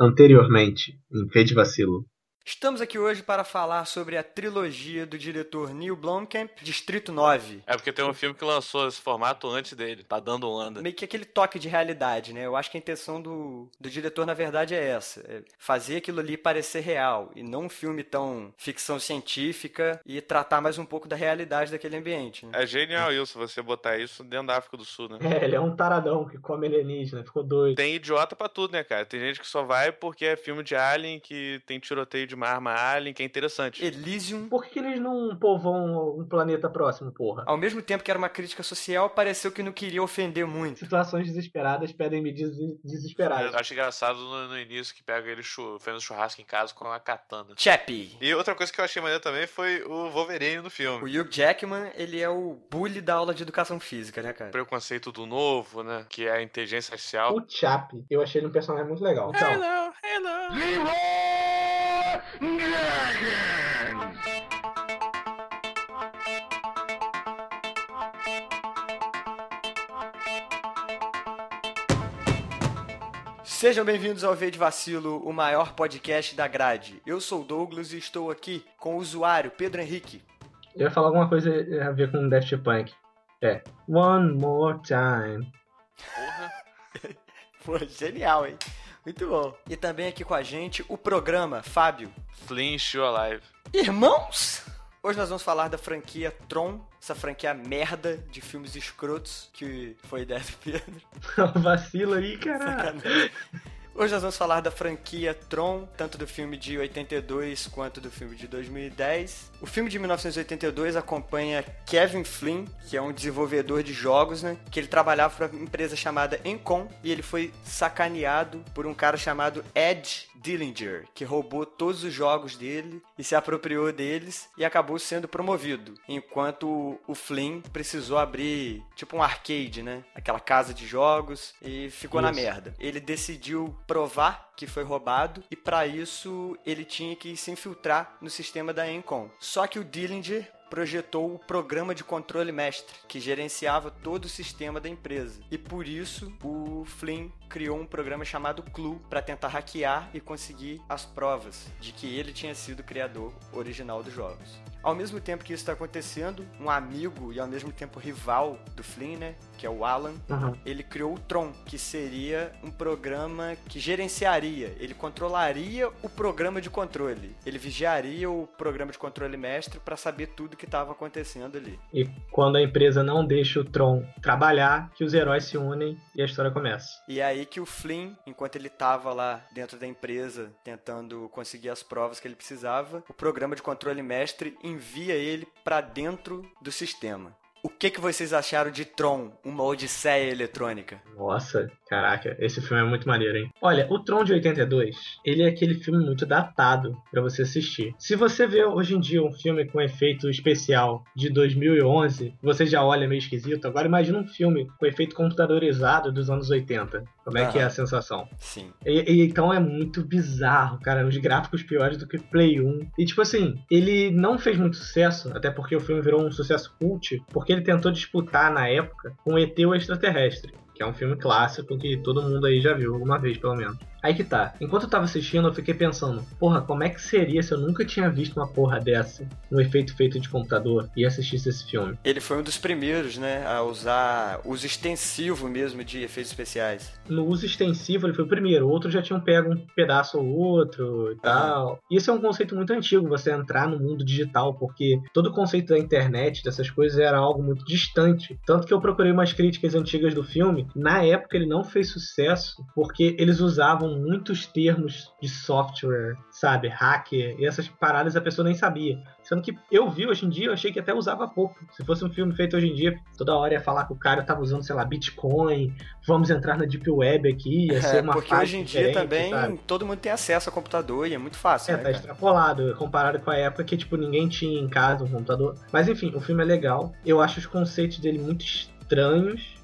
Anteriormente, em Fade Vacilo. Estamos aqui hoje para falar sobre a trilogia do diretor Neil Blomkamp, Distrito 9. É porque tem um filme que lançou esse formato antes dele, tá dando onda. Meio que aquele toque de realidade, né? Eu acho que a intenção do, do diretor, na verdade, é essa: é fazer aquilo ali parecer real e não um filme tão ficção científica e tratar mais um pouco da realidade daquele ambiente. Né? É genial isso, você botar isso dentro da África do Sul, né? É, ele é um taradão que come alienígena, ficou doido. Tem idiota pra tudo, né, cara? Tem gente que só vai porque é filme de Alien, que tem tiroteio de uma arma alien, que é interessante. Elysium. Por que, eles não povoam um planeta próximo, porra? Ao mesmo tempo que era uma crítica social, pareceu que não queria ofender muito. Situações desesperadas pedem medidas desesperadas. Eu acho engraçado no, no início que pega ele fazendo churrasco em casa com a katana. Chappie. E outra coisa que eu achei maneiro também foi o Wolverine no filme. O Hugh Jackman, ele é o bully da aula de educação física, né, cara? Preconceito do novo, né? Que é a inteligência artificial. O Chappie, eu achei ele um personagem muito legal. Então, Hello, hello. Sejam bem-vindos ao V de Vacilo, o maior podcast da grade. Eu sou o Douglas e estou aqui com o usuário Pedro Henrique. eu ia falar alguma coisa a ver com Daft Punk. É. One more time. Porra. Pô, genial, hein? Muito bom. E também aqui com a gente o programa Fábio. Flynn Show Alive. Irmãos! Hoje nós vamos falar da franquia Tron, essa franquia merda de filmes escrotos que foi ideia do Pedro. Vacilo aí, caralho. Hoje nós vamos falar da franquia Tron, tanto do filme de 82 quanto do filme de 2010. O filme de 1982 acompanha Kevin Flynn, que é um desenvolvedor de jogos, né? Que ele trabalhava para uma empresa chamada Encom e ele foi sacaneado por um cara chamado Ed Dillinger, que roubou todos os jogos dele e se apropriou deles e acabou sendo promovido. Enquanto o Flynn precisou abrir tipo um arcade, né? Aquela casa de jogos e ficou na Isso. merda. Ele decidiu provar que foi roubado e para isso ele tinha que se infiltrar no sistema da Encom. Só que o Dillinger projetou o programa de controle mestre, que gerenciava todo o sistema da empresa. E por isso, o Flynn criou um programa chamado Clue para tentar hackear e conseguir as provas de que ele tinha sido o criador original dos jogos. Ao mesmo tempo que isso está acontecendo, um amigo e ao mesmo tempo rival do Flynn, né, que é o Alan, Uhum. ele criou o Tron, que seria um programa que gerenciaria, ele controlaria o programa de controle. Ele vigiaria o programa de controle mestre para saber tudo que estava acontecendo ali. E quando a empresa não deixa o Tron trabalhar, que os heróis se unem e a história começa. E é aí que o Flynn, enquanto ele estava lá dentro da empresa tentando conseguir as provas que ele precisava, o programa de controle mestre envia ele para dentro do sistema. O que, que vocês acharam de Tron, uma odisseia eletrônica? Nossa, caraca, esse filme é muito maneiro, hein? Olha, o Tron de 82, ele é aquele filme muito datado pra você assistir. Se você vê hoje em dia um filme com efeito especial de 2011, você já olha meio esquisito. Agora imagina um filme com efeito computadorizado dos anos 80. Como é que é a sensação? Sim. E, e- então é muito bizarro, cara. Os gráficos piores do que Play 1. E tipo assim, ele não fez muito sucesso, até porque o filme virou um sucesso cult, porque ele tentou disputar na época com ET o Extraterrestre. Que é um filme clássico que todo mundo aí já viu alguma vez, pelo menos. Aí que tá. Enquanto eu tava assistindo, eu fiquei pensando, porra, como é que seria se eu nunca tinha visto uma porra dessa, um efeito feito de computador, e assistisse esse filme? Ele foi um dos primeiros, né, a usar uso extensivo mesmo de efeitos especiais. no uso extensivo ele foi o primeiro, outros já tinham pego um pedaço ou outro e tal. E esse é um conceito muito antigo, você entrar no mundo digital, porque todo o conceito da internet, dessas coisas, era algo muito distante. Tanto que eu procurei umas críticas antigas do filme. Na época ele não fez sucesso, porque eles usavam muitos termos de software, sabe? Hacker, e essas paradas a pessoa nem sabia. Sendo que eu vi hoje em dia, eu achei que até usava pouco. Se fosse um filme feito hoje em dia, toda hora ia falar que o cara tava usando, sei lá, Bitcoin, vamos entrar na Deep Web aqui, ia ser É, uma porque hoje em dia também sabe? todo mundo tem acesso ao computador e é muito fácil, É, né, tá cara? extrapolado, comparado com a época que, tipo, ninguém tinha em casa um computador. Mas enfim, o filme é legal. Eu acho os conceitos dele muito estranhos,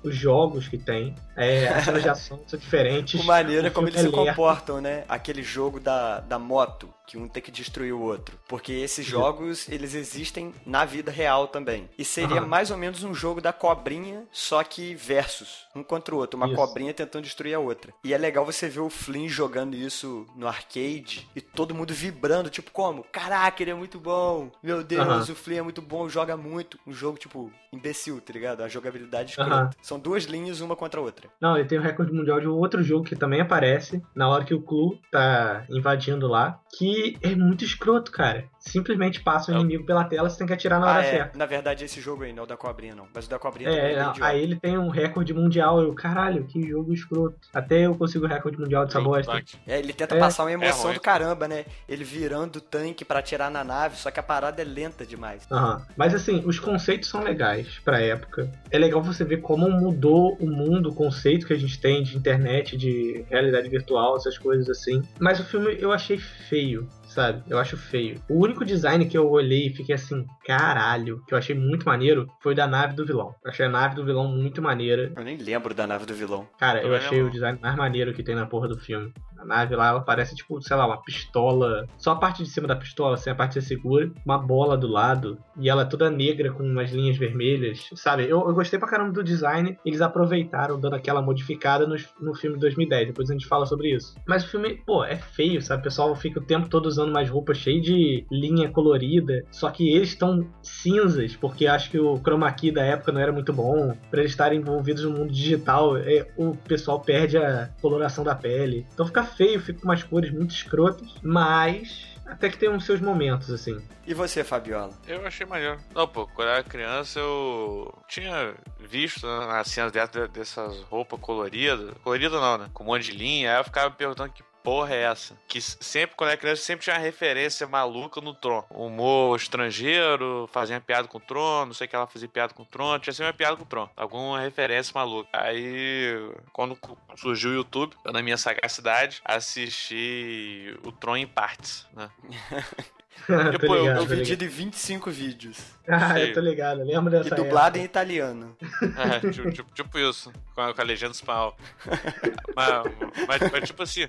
os jogos que tem. É, as cenas de ação são diferentes. Com maneira O como eles se é comportam, né? Aquele jogo da, da moto. Que um tem que destruir o outro. Porque esses jogos, eles existem na vida real também. E seria Aham. mais ou menos um jogo da cobrinha, só que versus, um contra o outro. Uma Isso. cobrinha tentando destruir a outra. E é legal você ver o Flynn jogando isso no arcade e todo mundo vibrando, tipo, como? Caraca, ele é muito bom! Meu Deus, Aham. o Flynn é muito bom, joga muito. Um jogo, tipo, imbecil, tá ligado? A jogabilidade. Aham. São duas linhas, uma contra a outra. Não, ele tem o recorde mundial de um outro jogo que também aparece na hora que o Clu tá invadindo lá, que é muito escroto, cara. Simplesmente passa o É o- inimigo pela tela, você tem que atirar na hora Ah, é. certa. Na verdade, esse jogo aí, não é o da cobrinha, não. Mas o da cobrinha também É, é bem idiota. aí ele tem um recorde mundial. Eu, caralho, que jogo escroto. Até eu consigo o recorde mundial dessa bosta. É, ele tenta É. passar uma emoção ruim. do caramba, né? Ele virando o tanque pra atirar na nave, só que a parada é lenta demais. Aham. Mas assim, os conceitos são legais pra época. É legal você ver como mudou o mundo, o conceito que a gente tem de internet, de realidade virtual, essas coisas assim. Mas o filme eu achei feio, sabe? Eu acho feio. O único design que eu olhei e fiquei assim, caralho, que eu achei muito maneiro, foi da nave do vilão. Eu achei a nave do vilão muito maneira. Eu nem lembro da nave do vilão. Cara, eu Também achei não. o design mais maneiro que tem na porra do filme. Nave lá, ela parece tipo, sei lá, uma pistola. Só a parte de cima da pistola, assim, a parte de segura. Uma bola do lado. E ela é toda negra com umas linhas vermelhas. Sabe? Eu, eu gostei pra caramba do design. Eles aproveitaram dando aquela modificada no, no filme de 2010. Depois a gente fala sobre isso. Mas o filme, pô, é feio, sabe? O pessoal fica o tempo todo usando umas roupas cheias de linha colorida. Só que eles estão cinzas, porque acho que o chroma key da época não era muito bom. Pra eles estarem envolvidos no mundo digital, é, o pessoal perde a coloração da pele. Então fica feio, fica com umas cores muito escrotas. Mas até que tem uns seus momentos, assim. E você, Fabiola? Eu achei maneiro. Não, pô, quando eu era criança eu tinha visto né, nas cenas dessas, dessas roupas coloridas. Colorida não, né? Com um monte de linha. Aí eu ficava me perguntando que porra é essa? Que sempre, quando eu era criança, sempre tinha uma referência maluca no Tron. Humor estrangeiro, fazia piada com o Tron, não sei o que ela fazia piada com o Tron, tinha sempre uma piada com o Tron. Alguma referência maluca. Aí, quando surgiu o YouTube, eu, na minha sagacidade, assisti o Tron em partes, né? tô pô, eu- ligado, Eu tô vi ligado. de 25 vídeos. Ah, eu tô ligado. Lembro E dessa dublado em época. italiano. É, tipo, tipo- isso, com a, com a legenda espanhol. mas, mas, mas, tipo assim,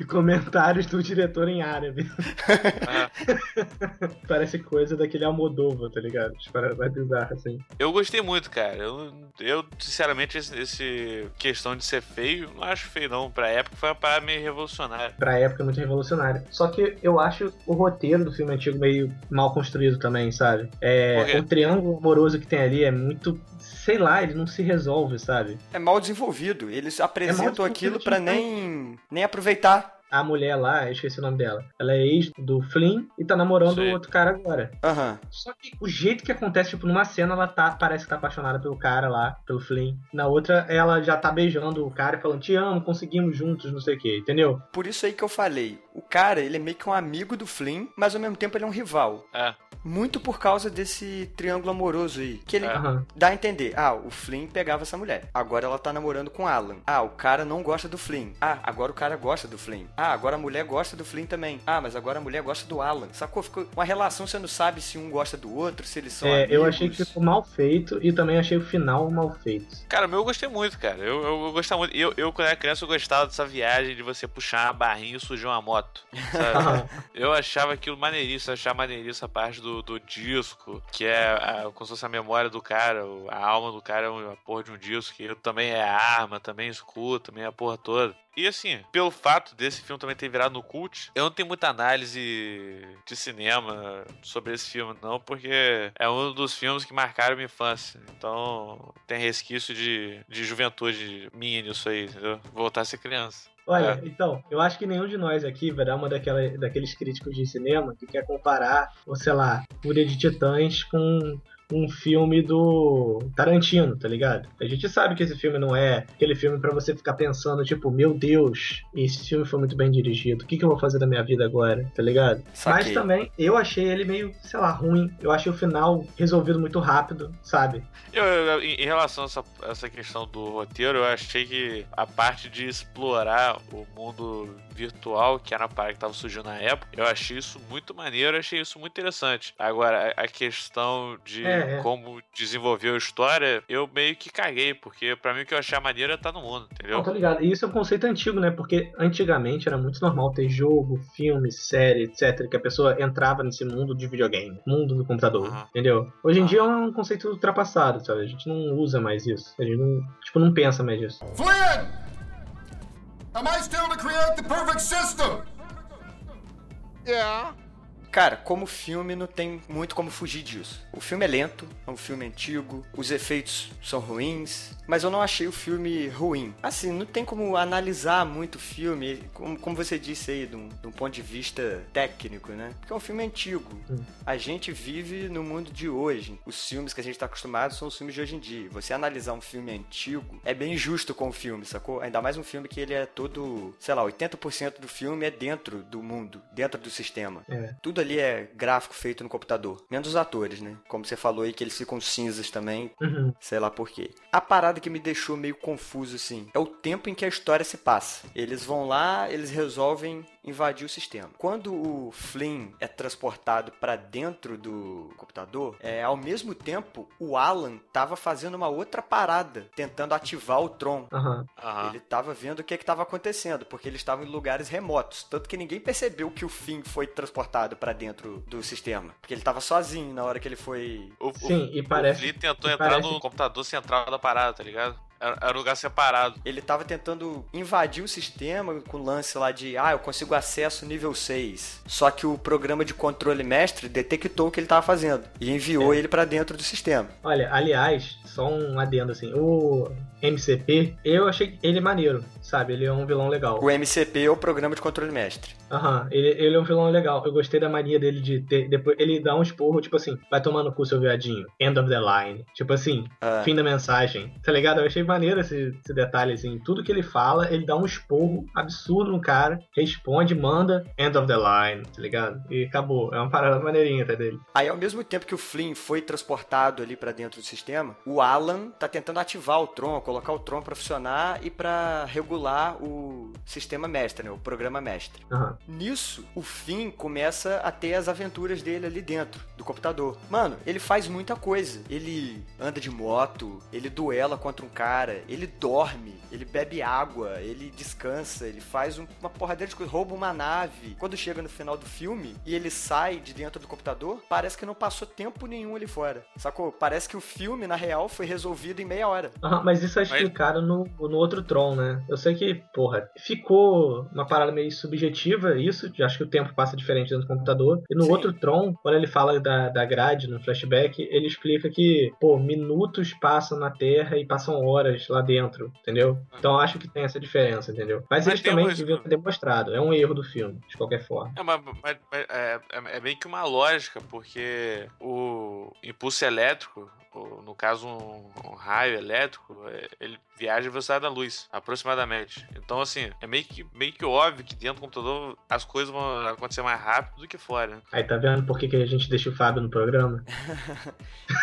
E comentários do diretor em árabe. é, Parece coisa daquele Almodóvar, tá ligado? Tipo, era mais bizarro, assim. eu gostei muito, cara. Eu, eu sinceramente, esse, esse questão de ser feio, não acho feio não. Pra época foi uma parada meio revolucionária. Pra época, muito revolucionário. Só que eu acho o roteiro do filme antigo meio mal construído também, sabe? Por É, o triângulo amoroso que tem ali é muito... Sei lá, ele não se resolve, sabe? É mal desenvolvido. Eles apresentam desenvolvido aquilo pra nem, nem aproveitar. A mulher lá, eu esqueci o nome dela, ela é ex do Flynn e tá namorando o outro cara agora. Aham. Só que o jeito que acontece, tipo, numa cena ela tá, parece que tá apaixonada pelo cara lá, pelo Flynn. Na outra, ela já tá beijando o cara e falando, te amo, conseguimos juntos, não sei o que, entendeu? Por isso aí que eu falei. O cara, ele é meio que um amigo do Flynn, mas ao mesmo tempo ele é um rival. É, Muito por causa desse triângulo amoroso aí. Que ele. Aham. dá a entender. Ah, o Flynn pegava essa mulher. Agora ela tá namorando com Alan. Ah, o cara não gosta do Flynn. Ah, agora o cara gosta do Flynn. Ah, agora a mulher gosta do Flynn também. Ah, mas agora a mulher gosta do Alan. Sacou? Ficou uma relação, você não sabe se um gosta do outro, se eles são É, amigos. eu achei que ficou mal feito e também achei o final mal feito. Cara, o meu eu gostei muito, cara. Eu, eu, eu gostava muito. Eu, eu, quando era criança, eu gostava dessa viagem de você puxar uma barrinha e sujar uma moto. Sabe? Aham. eu achava aquilo maneiríssimo, achava maneiríssimo a parte do, do disco, que é a, como se fosse a memória do cara, a alma do cara é uma porra de um disco, que também é arma, também escuta, também é a porra toda. E assim, pelo fato desse filme também ter virado no cult, eu não tenho muita análise de cinema sobre esse filme, não, porque é um dos filmes que marcaram minha infância. Então tem resquício de, de juventude minha nisso aí, entendeu? Voltar a ser criança. Olha, É. então, eu acho que nenhum de nós aqui vai dar uma daquela, daqueles críticos de cinema que quer comparar, ou sei lá, Fúria de Titãs com um filme do Tarantino, tá ligado? A gente sabe que esse filme não é aquele filme pra você ficar pensando, tipo, meu Deus, esse filme foi muito bem dirigido, o que, que eu vou fazer da minha vida agora, tá ligado? Saquei. Mas também, eu achei ele meio, sei lá, ruim. Eu achei o final resolvido muito rápido, sabe? Eu, eu- em em relação a essa, essa questão do roteiro, eu achei que a parte de explorar o mundo virtual, que era a parte que estava surgindo na época, eu achei isso muito maneiro, eu achei isso muito interessante. Agora, a, questão de. É, É, como desenvolveu a história, eu meio que caguei, porque pra mim o que eu achar maneiro é tá no mundo, entendeu? Não, tô ligado. E isso é um conceito antigo, né? Porque antigamente era muito normal ter jogo, filme, série, etc. Que a pessoa entrava nesse mundo de videogame, mundo do computador, Aham. entendeu? Hoje em dia é um conceito ultrapassado, sabe? A gente não usa mais isso. A gente não, tipo, não pensa mais nisso. Flynn! Am I still to create the perfect system? Yeah. Cara, como filme não tem muito como fugir disso. O filme é lento, é um filme antigo, os efeitos são ruins, mas eu não achei o filme ruim. Assim, não tem como analisar muito o filme, como, como você disse aí, de um, de um ponto de vista técnico, né? Porque é um filme antigo. A gente vive no mundo de hoje. Os filmes que a gente tá acostumado são os filmes de hoje em dia. Você analisar um filme antigo é bem justo com o filme, sacou? Ainda mais um filme que ele é todo, sei lá, 80% do filme é dentro do mundo, dentro do sistema. É. Tudo ali é gráfico feito no computador. Menos os atores, né? Como você falou aí, que eles ficam cinzas também. Uhum. Sei lá por quê. A parada que me deixou meio confuso, assim, é o tempo em que a história se passa. Eles vão lá, eles resolvem invadir o sistema. Quando o Flynn é transportado pra dentro do computador, é, ao mesmo tempo, o Alan tava fazendo uma outra parada, tentando ativar o Tron. Aham. Aham. Ele tava vendo o que estava acontecendo, porque eles estavam em lugares remotos. Tanto que ninguém percebeu que o Finn foi transportado pra dentro do sistema. Porque ele tava sozinho na hora que ele foi. O, o- Sim, e o parece. Flea tentou e entrar parece- no computador central da parada, tá ligado? Era, um lugar separado. Ele tava tentando invadir o sistema com o lance lá de, ah, eu consigo acesso nível 6. Só que o programa de controle mestre detectou o que ele tava fazendo e enviou ele pra dentro do sistema. Olha, aliás, só um adendo assim. O MCP, eu achei ele maneiro, sabe? Ele é um vilão legal. O MCP é o programa de controle mestre. Aham, ele, ele é um vilão legal. Eu gostei da mania dele de ter. Depois, ele dá um esporro, tipo assim, vai tomar no cu seu viadinho. End of the line. Tipo assim, Ah. fim da mensagem. Tá ligado? Eu achei maneiro esse, esse detalhe, assim. Tudo que ele fala, ele dá um esporro absurdo no cara, responde, manda, end of the line, tá ligado? E acabou. É uma parada maneirinha até dele. Aí, ao mesmo tempo que o Flynn foi transportado ali pra dentro do sistema, o Alan tá tentando ativar o Tron, colocar o Tron pra funcionar e pra regular o sistema mestre, né, o programa mestre. Aham. Nisso, o Finn começa a ter as aventuras dele ali dentro do computador. Mano, ele faz muita coisa. Ele anda de moto, ele duela contra um cara, ele dorme, ele bebe água, ele descansa, ele faz um- uma porradeira de coisa, rouba uma nave. Quando chega no final do filme e ele sai de dentro do computador, parece que não passou tempo nenhum ali fora. Sacou? Parece que o filme, na real, foi resolvido em meia hora. Aham, mas isso é explicado no, no outro Tron, né? Eu sei que, porra, ficou uma parada meio subjetiva isso, de- acho que o tempo passa diferente dentro do computador. E no Sim. outro Tron, quando ele fala da, da grade no flashback, ele explica que, pô, minutos passam na Terra e passam horas lá dentro, entendeu? Então eu acho que tem essa diferença, entendeu? Mas, Mas eles também uma- deviam ter demonstrado, é um erro do filme, de qualquer forma. É, mas, mas- mas é, é, é bem que uma lógica, porque o impulso elétrico, no caso um, um raio elétrico, é, ele viaja à velocidade da luz, aproximadamente. Então, assim, é meio que, meio que óbvio que dentro do computador as coisas vão acontecer mais rápido do que fora. né? Aí tá vendo por que, que a gente deixa o Fábio no programa?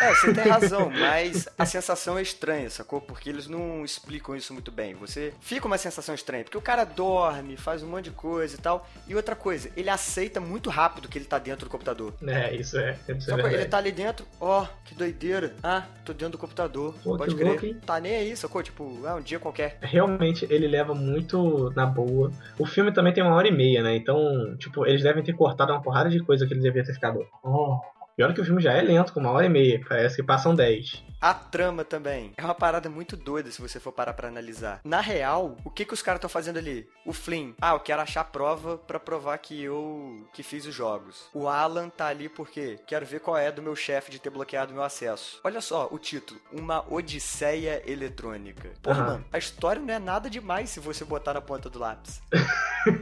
É, você tem razão, mas a sensação é estranha, sacou? Porque eles não explicam isso muito bem. Você fica uma sensação estranha, porque o cara dorme, faz um monte de coisa e tal. E outra coisa, ele aceita muito rápido que ele tá dentro do computador. É, isso é, isso é Sacou? verdade. Ele tá ali dentro, ó, que doideira. Ah, tô dentro do computador. Pô, Pode crer. louco? Tá nem aí, sacou? Tipo, é um dia qualquer. realmente ele leva muito na boa. O filme também tem uma hora e meia, né? Então, tipo, eles devem ter cortado uma porrada de coisa que eles deviam ter ficado. Oh. Pior que o filme já é lento, com uma hora e meia. Parece que passam dez. A trama também é uma parada muito doida se você for parar pra analisar. Na real, o que que os caras estão fazendo ali? O Flynn, ah, eu quero achar prova pra provar que eu que fiz os jogos. O Alan tá ali porque quero ver qual é do meu chefe de ter bloqueado meu acesso. Olha só o título, uma odisseia eletrônica. Porra, Aham. mano, a história não é nada demais se você botar na ponta do lápis.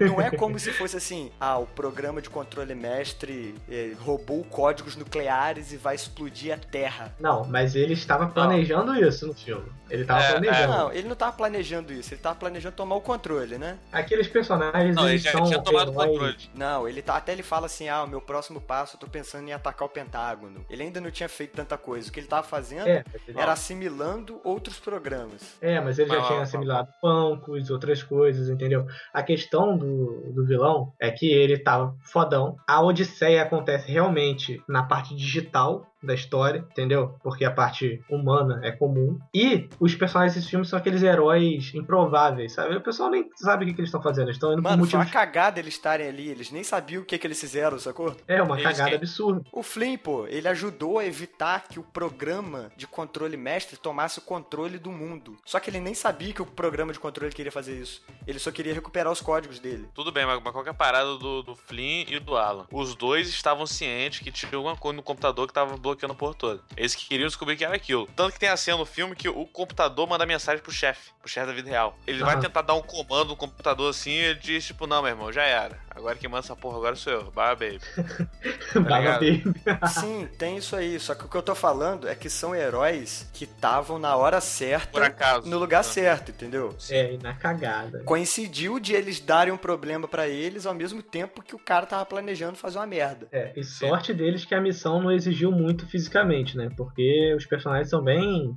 Não é como se fosse assim, ah, o programa de controle mestre eh, roubou códigos nucleares e vai explodir a Terra. Não, mas ele estava planejando isso no filme. Ele estava É, planejando. Não, ele não tava planejando isso, ele tava planejando tomar o controle, né? Aqueles personagens, Não, ele já são tinha tomado o controle. Não, ele tá, até ele fala assim, ah, o meu próximo passo eu tô pensando em atacar o Pentágono. Ele ainda não tinha feito tanta coisa, o que ele tava fazendo É, ele- era assimilando outros programas. É, mas ele já tinha ó, assimilado bancos, outras coisas, entendeu? A questão do, do vilão é que ele tava fodão. A Odisseia acontece realmente na parte digital, da história, entendeu? Porque a parte humana é comum. E os personagens desses filmes são aqueles heróis improváveis, sabe? O pessoal nem sabe o que, que eles estão fazendo. Eles estão indo Mano, por foi uma motivos. cagada eles estarem ali. Eles nem sabiam o que, que eles fizeram, sacou? É uma Eles cagada absurda. O Flynn, pô, ele ajudou a evitar que o programa de controle mestre tomasse o controle do mundo. Só que ele nem sabia que o programa de controle queria fazer isso. Ele só queria recuperar os códigos dele. Tudo bem, mas mas qual que é a parada do, do Flynn e do Alan? Os dois estavam cientes que tinha alguma coisa no computador que tava bloqueando a porra toda. Eles que queriam descobrir que era aquilo. Tanto que tem a cena no filme que o computador manda mensagem pro chefe, pro chefe da vida real. Ele vai Aham. tentar dar um comando no computador assim e ele diz, tipo, não, meu irmão, já era. Agora quem manda essa porra agora sou eu. Bye, baby. Ligado? Baby. Sim, tem isso aí. Só que o que eu tô falando é que são heróis que estavam na hora certa, Por acaso. no lugar Ah. certo, entendeu? É, e na cagada. Coincidiu de eles darem um problema pra eles ao mesmo tempo que o cara tava planejando fazer uma merda. É, e sorte deles que a missão não exigiu muito fisicamente, né? Porque os personagens são bem.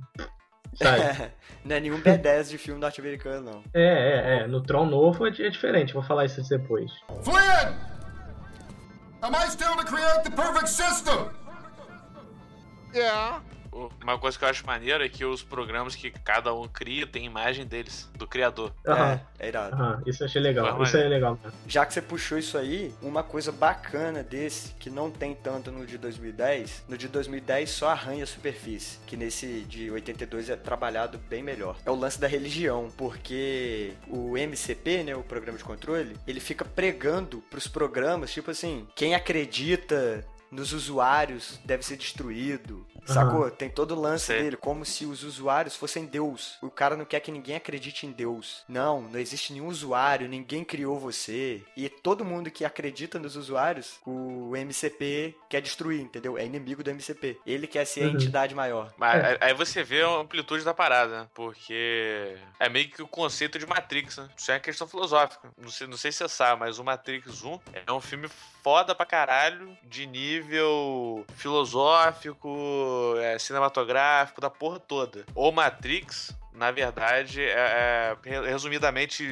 Sabe? Não é nenhum B10 de filme norte-americano, não. É, é, é. No Tron novo é é diferente, vou falar isso depois. Flynn! Am I still to create the perfect system? Yeah. Uma coisa que eu acho maneiro é que os programas que cada um cria tem imagem deles, do criador. Aham, É, é irado. aham, isso eu achei legal. Isso aí é legal. Já que você puxou isso aí, uma coisa bacana desse, que não tem tanto no de 2010, no de 2010 só arranha a superfície, que nesse de 82 é trabalhado bem melhor. É o lance da religião, porque o MCP, né, o programa de controle, ele fica pregando pros programas, tipo assim, quem acredita nos usuários deve ser destruído. Sacou? Tem todo o lance Sei. dele, como se os usuários fossem Deus. O cara não quer que ninguém acredite em Deus. Não, não existe nenhum usuário, ninguém criou você. E todo mundo que acredita nos usuários, o MCP quer destruir, entendeu? É inimigo do MCP. Ele quer ser a Uhum. entidade maior. Mas É. aí- você vê a amplitude da parada, né? Porque é meio que o conceito de Matrix, né? Isso é uma questão filosófica. Não sei, não sei se você sabe, mas o Matrix 1 é um filme foda pra caralho, de nível filosófico, é, cinematográfico, da porra toda. O Matrix. Na verdade, é, é, resumidamente,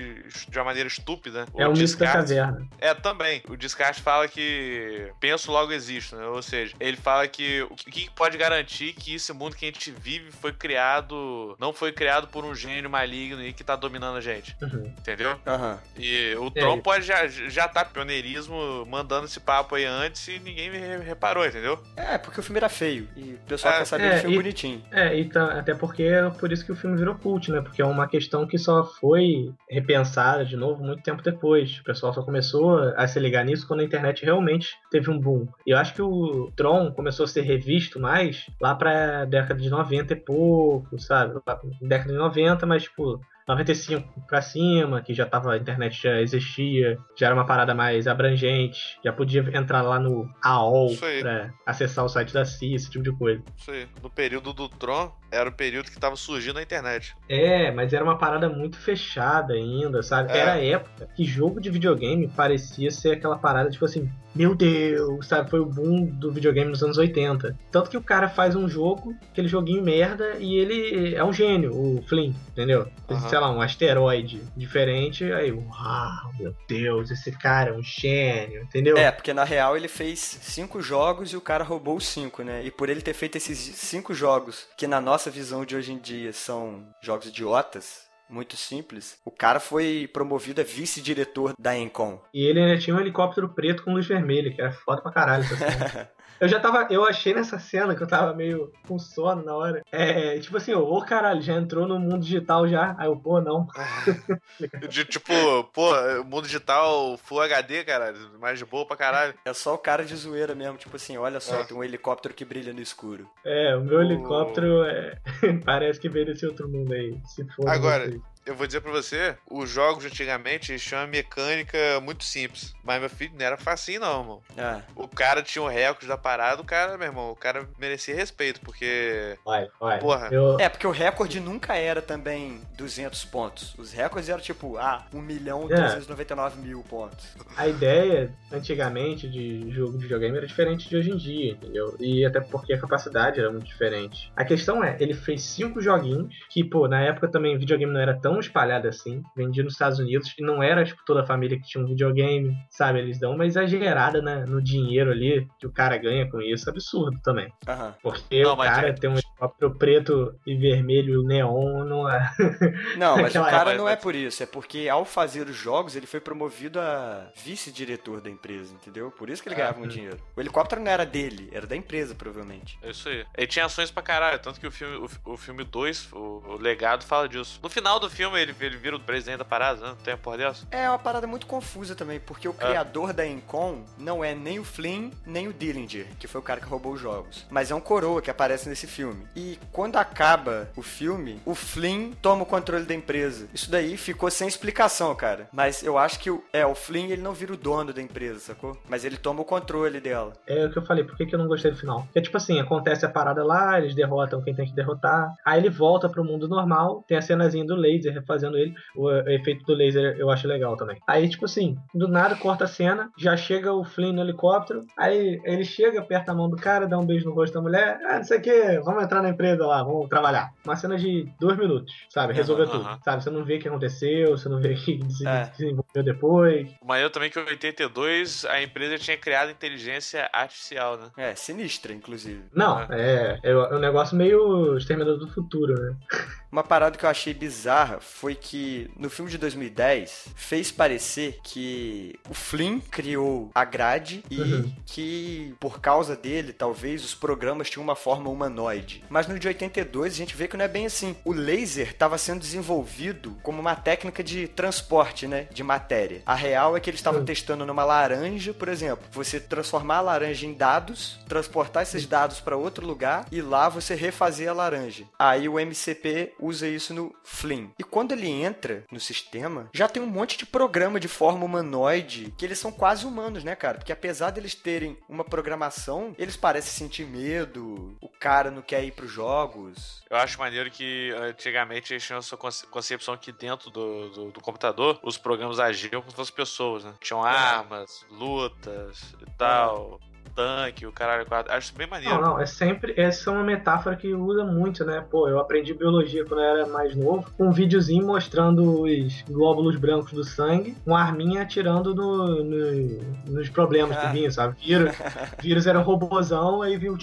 de uma maneira estúpida, É o mito da caverna. é, também. O Descarte fala que penso logo existo, né? Ou seja, ele fala que o que pode garantir que esse mundo que a gente vive foi criado, não foi criado por um gênio maligno e que tá dominando a gente, Uhum. entendeu? Aham. E o É. Tron pode já, já tá pioneirismo mandando esse papo aí antes e ninguém re- reparou, entendeu? É, porque o filme era feio. E o pessoal É, quer saber é, do filme e- bonitinho. É, e tá- até porque é por isso que o filme virou cult, né? Porque é uma questão que só foi repensada de novo muito tempo depois. O pessoal só começou a se ligar nisso quando a internet realmente teve um boom. E eu acho que o Tron começou a ser revisto mais lá pra década de 90 e pouco, sabe? Década de 90, mas tipo. 95 pra cima, que já tava, a internet já existia, já era uma parada mais abrangente, já podia entrar lá no AOL pra acessar o site da CIA, esse tipo de coisa. Isso aí. No período do Tron, era o período que tava surgindo a internet. É, mas era uma parada muito fechada ainda, sabe? É. Era a época que jogo de videogame parecia ser aquela parada, tipo assim, meu Deus, sabe? Foi o boom do videogame nos anos 80. Tanto que o cara faz um jogo, aquele joguinho merda, e ele é um gênio, o Flynn, entendeu? Aham. Sei lá, um asteroide diferente, aí, uau, meu Deus, esse cara é um gênio, entendeu? É, porque na real ele fez cinco jogos e o cara roubou os cinco, né? E por ele ter feito esses cinco jogos, que na nossa visão de hoje em dia são jogos idiotas, muito simples, o cara foi promovido a vice-diretor da Encom. E ele ainda tinha um helicóptero preto com luz vermelha, que era foda pra caralho essa. Eu já tava. Eu achei nessa cena que eu tava meio com sono na hora. É, tipo assim, ô caralho, já entrou no mundo digital já. Aí eu, pô, não. De, tipo, pô, mundo digital Full HD, cara, mais de boa pra caralho. É só o cara de zoeira mesmo, tipo assim, olha só, É. tem um helicóptero que brilha no escuro. É, o meu helicóptero é, parece que veio desse outro mundo aí. Se for. Agora. Eu vou dizer pra você, os jogos antigamente tinham uma mecânica muito simples. Mas meu filho não era facinho, não, irmão. É. O cara tinha o recorde da parada, o cara, meu irmão, o cara merecia respeito, porque. Vai, vai. Porra. Eu, É, porque o recorde nunca era também 200 pontos. Os recordes eram tipo, ah, 1 milhão É. 399 mil pontos. A ideia, antigamente, de jogo de videogame era diferente de hoje em dia, entendeu? E até porque a capacidade era muito diferente. A questão é, ele fez cinco joguinhos, que, pô, na época também videogame não era tão tão espalhada assim, vendido nos Estados Unidos, e não era tipo toda a família que tinha um videogame, sabe? Eles dão uma exagerada né, no dinheiro ali que o cara ganha com isso, absurdo também. Aham. Porque Não, o cara é- tem um helicóptero preto e vermelho neon, não é. Não, mas o cara época, não é por isso. É porque ao fazer os jogos, ele foi promovido a vice-diretor da empresa, entendeu? Por isso que ele ganhava muito dinheiro. O helicóptero não era dele, era da empresa, provavelmente. É isso aí. Ele tinha ações pra caralho, tanto que o filme o, o filme 2, o, o legado, fala disso. No final do filme, ele, ele vira o presidente da parada, né? Não tem a porra dessa? É uma parada muito confusa também, porque o criador da Encom não é nem o Flynn, nem o Dillinger, que foi o cara que roubou os jogos. Mas é um coroa que aparece nesse filme. E quando acaba o filme, o Flynn toma o controle da empresa. Isso daí ficou sem explicação, cara. Mas eu acho que o, é, o Flynn ele não vira o dono da empresa, sacou? Mas ele toma o controle dela. É o que eu falei, por que, que eu não gostei do final? Porque, tipo assim, acontece a parada lá, eles derrotam quem tem que derrotar. Aí ele volta pro mundo normal, tem a cenazinha do laser refazendo ele. O, o efeito do laser eu acho legal também. Aí, tipo assim, do nada corta a cena, já chega o Flynn no helicóptero. Aí ele chega, aperta a mão do cara, dá um beijo no rosto da mulher. Ah, não sei o que, vamos entrar na empresa lá, vamos trabalhar. Uma cena de dois minutos, sabe? Resolver Aham, tudo. Sabe? Você não vê o que aconteceu, você não vê o que se É. desenvolveu depois. O maneiro também é que em 82 a empresa tinha criado inteligência artificial, né? É, sinistra, inclusive. Não, é, é um negócio meio Exterminador do Futuro, né? Uma parada que eu achei bizarra foi que no filme de 2010 fez parecer que o Flynn criou a grade e Uhum. que por causa dele, talvez, os programas tinham uma forma humanoide. Mas no de 82 a gente vê que não é bem assim. O laser estava sendo desenvolvido como uma técnica de transporte, né, de matéria. A real é que eles estavam Uhum. testando numa laranja, por exemplo, você transformar a laranja em dados, transportar esses dados para outro lugar e lá você refazer a laranja. Aí o MCP usa isso no Flynn. E quando ele entra no sistema, já tem um monte de programa de forma humanoide que eles são quase humanos, né, cara? Porque apesar deles terem uma programação, eles parecem sentir medo, o cara não quer ir pros jogos. Eu acho maneiro que antigamente eles tinham essa conce- concepção que dentro do, do, do computador os programas agiam como se fossem pessoas, né? Tinham armas, lutas e tal, tanque, o caralho. quatro. Acho bem maneiro. Não, não, é sempre. Essa é uma metáfora que usa muito, né? Pô, eu aprendi biologia quando eu era mais novo, com um videozinho mostrando os glóbulos brancos do sangue, com arminha atirando no, no- nos problemas que Ah. vinham, sabe? Vírus, vírus era um robozão, aí viu.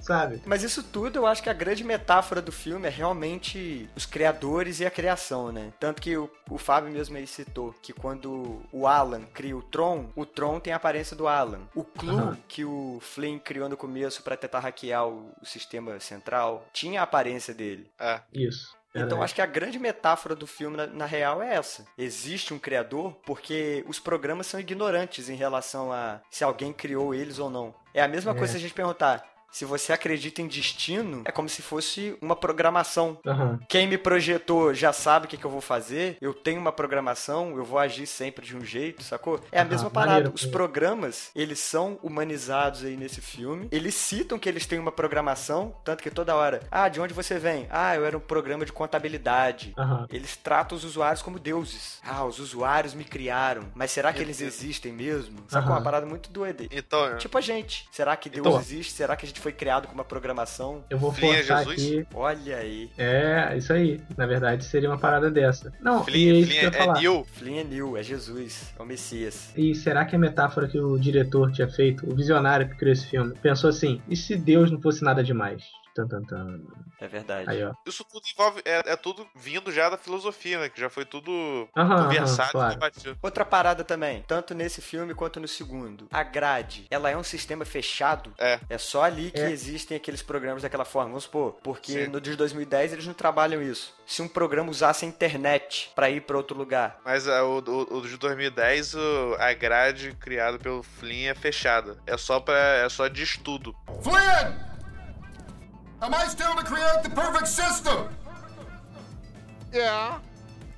Sabe? Mas isso tudo eu acho que a grande metáfora do filme é realmente os criadores e a criação, né? Tanto que o, o Fábio mesmo aí citou que quando o Alan cria o Tron, o Tron tem a aparência do Alan. O Clue Aham. que o Flynn criou no começo pra tentar hackear o, o sistema central tinha a aparência dele. É. Isso. Então acho que a grande metáfora do filme, na, na real, é essa. Existe um criador porque os programas são ignorantes em relação a se alguém criou eles ou não. É a mesma É. coisa se a gente perguntar. Se você acredita em destino, é como se fosse uma programação. Aham. Quem me projetou já sabe o que, que eu vou fazer. Eu tenho uma programação, eu vou agir sempre de um jeito, sacou? É a mesma parada. maneiro, Os programas, eles são humanizados aí nesse filme. Eles citam que eles têm uma programação, tanto que toda hora, ah, de onde você vem? Ah, eu era um programa de contabilidade. Aham. Eles tratam os usuários como deuses. Ah, os usuários me criaram. Mas será que eles existem mesmo? Sacou? Aham. Uma parada muito doida. Então, Tipo a gente. Será que Deus Então, existe? Será que a gente foi criado com uma programação? Eu vou Flynn é forçar Jesus? aqui. Olha aí. É, isso aí. Na verdade, seria uma parada dessa. Não, e é Flynn, isso Flynn que eu é, falar. é Neil. Flynn é New, é Jesus, é o Messias. E será que a metáfora que o diretor tinha feito, o visionário que criou esse filme, pensou assim: e se Deus não fosse nada demais? Tan, tan, tan. É verdade. Aí, ó. Isso tudo envolve. É, é tudo vindo já da filosofia, né? Que já foi tudo Aham, conversado aham, claro. e debatido. Outra parada também, tanto nesse filme quanto no segundo. A grade, ela é um sistema fechado. É. É só ali que É. existem aqueles programas daquela forma. Vamos supor, porque Sim. no de 2010 eles não trabalham isso. Se um programa usasse a internet pra ir pra outro lugar. Mas ah, o, o, o de 2010, o- a grade criada pelo Flynn é fechada. É só, pra, é só de estudo. Flynn! Am I still to create the perfect system?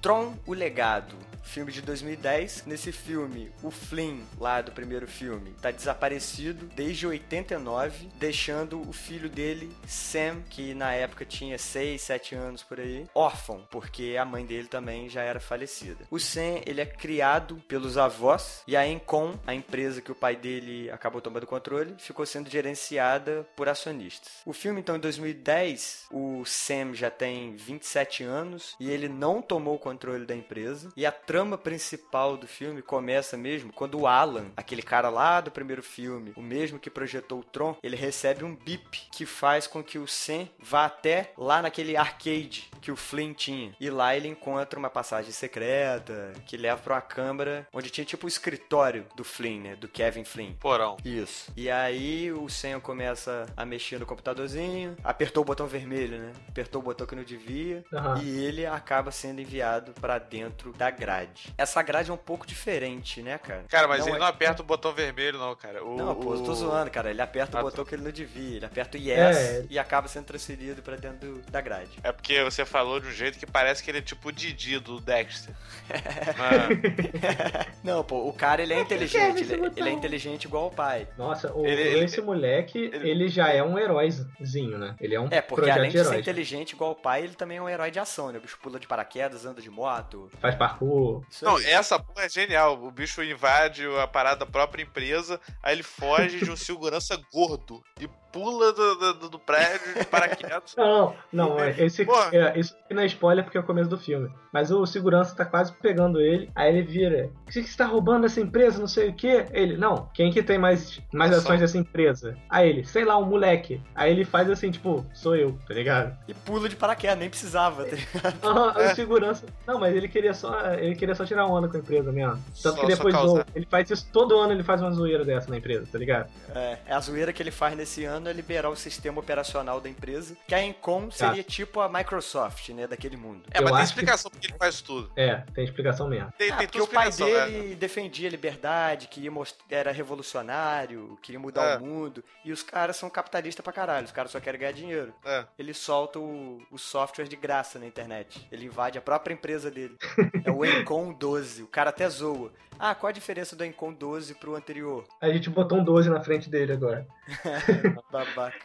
Tron, o legado. Filme de 2010. Nesse filme, o Flynn, lá do primeiro filme, tá desaparecido desde 89, deixando o filho dele, Sam, que na época tinha 6, 7 anos por aí, órfão, porque a mãe dele também já era falecida. O Sam, ele é criado pelos avós e a Encom, a empresa que o pai dele acabou tomando controle, ficou sendo gerenciada por acionistas. O filme, então, em 2010, o Sam já tem 27 anos e ele não tomou o controle da empresa. E a trama principal do filme começa mesmo quando o Alan, aquele cara lá do primeiro filme, o mesmo que projetou o Tron, ele recebe um bip que faz com que o Sam vá até lá naquele arcade que o Flynn tinha. E lá ele encontra uma passagem secreta que leva para uma câmara onde tinha tipo o escritório do Flynn, né? Do Kevin Flynn. Porão. Isso. E aí o Sam começa a mexer no computadorzinho, apertou o botão vermelho, né? Apertou o botão que não devia Aham. e ele acaba sendo enviado pra dentro da grade. Essa grade é um pouco diferente, né, cara? Cara, mas Não ele é- não aperta o botão vermelho, não, cara. O, Não, pô, eu tô o- zoando, cara. Ele aperta Ah, o botão que ele não devia. Ele aperta o yes É. e acaba sendo transferido pra dentro do- da grade. É porque você falou de um jeito que parece que ele é tipo o Didi do Dexter. Ah, Não, pô, o cara ele é inteligente. Ele, ele é inteligente igual o pai. Nossa, o- Ele- ele- esse moleque, ele- ele, já é um heróizinho, né? Ele é um É, porque projeto além de de ser herói. inteligente igual o pai, ele também é um herói de ação, né? O bicho pula de paraquedas, anda de moto. Faz parkour. Não, essa porra é genial. O bicho invade a parada da própria empresa, aí ele foge de um segurança gordo e pula do, do- do prédio de paraquedas. Não, não, é, esse, é, isso aqui não é spoiler porque é o começo do filme. Mas o segurança tá quase pegando ele, aí ele vira. O que você tá roubando essa empresa? Não sei o que. Ele, não, quem que tem mais, mais É só- ações dessa empresa? Aí ele, sei lá, um moleque. Aí ele faz assim, tipo, sou eu, tá ligado? E pula de paraquedas, nem precisava. tá ligado? Aham, É. o segurança. Não, mas ele queria só. Ele queria só tirar onda com a empresa mesmo. Tanto Só- que depois ele faz isso todo ano, ele faz uma zoeira dessa na empresa, tá ligado? É, a zoeira que ele faz nesse ano é liberar o sistema operacional da empresa, que a Encom seria tipo a Microsoft, né, daquele mundo. É, Eu mas tem acho que- explicação porque ele faz tudo. É, tem explicação mesmo. Tem, Ah, tem porque o pai explicação, né? dele defendia a liberdade, queria most... era revolucionário, queria mudar É. o mundo. E os caras são capitalistas pra caralho, os caras só querem ganhar dinheiro. É. Ele solta o, o software de graça na internet. Ele invade a própria empresa dele. É o Encom 12. O cara até zoa. Ah, qual a diferença do Encom 12 pro anterior? A gente botou um 12 na frente dele agora.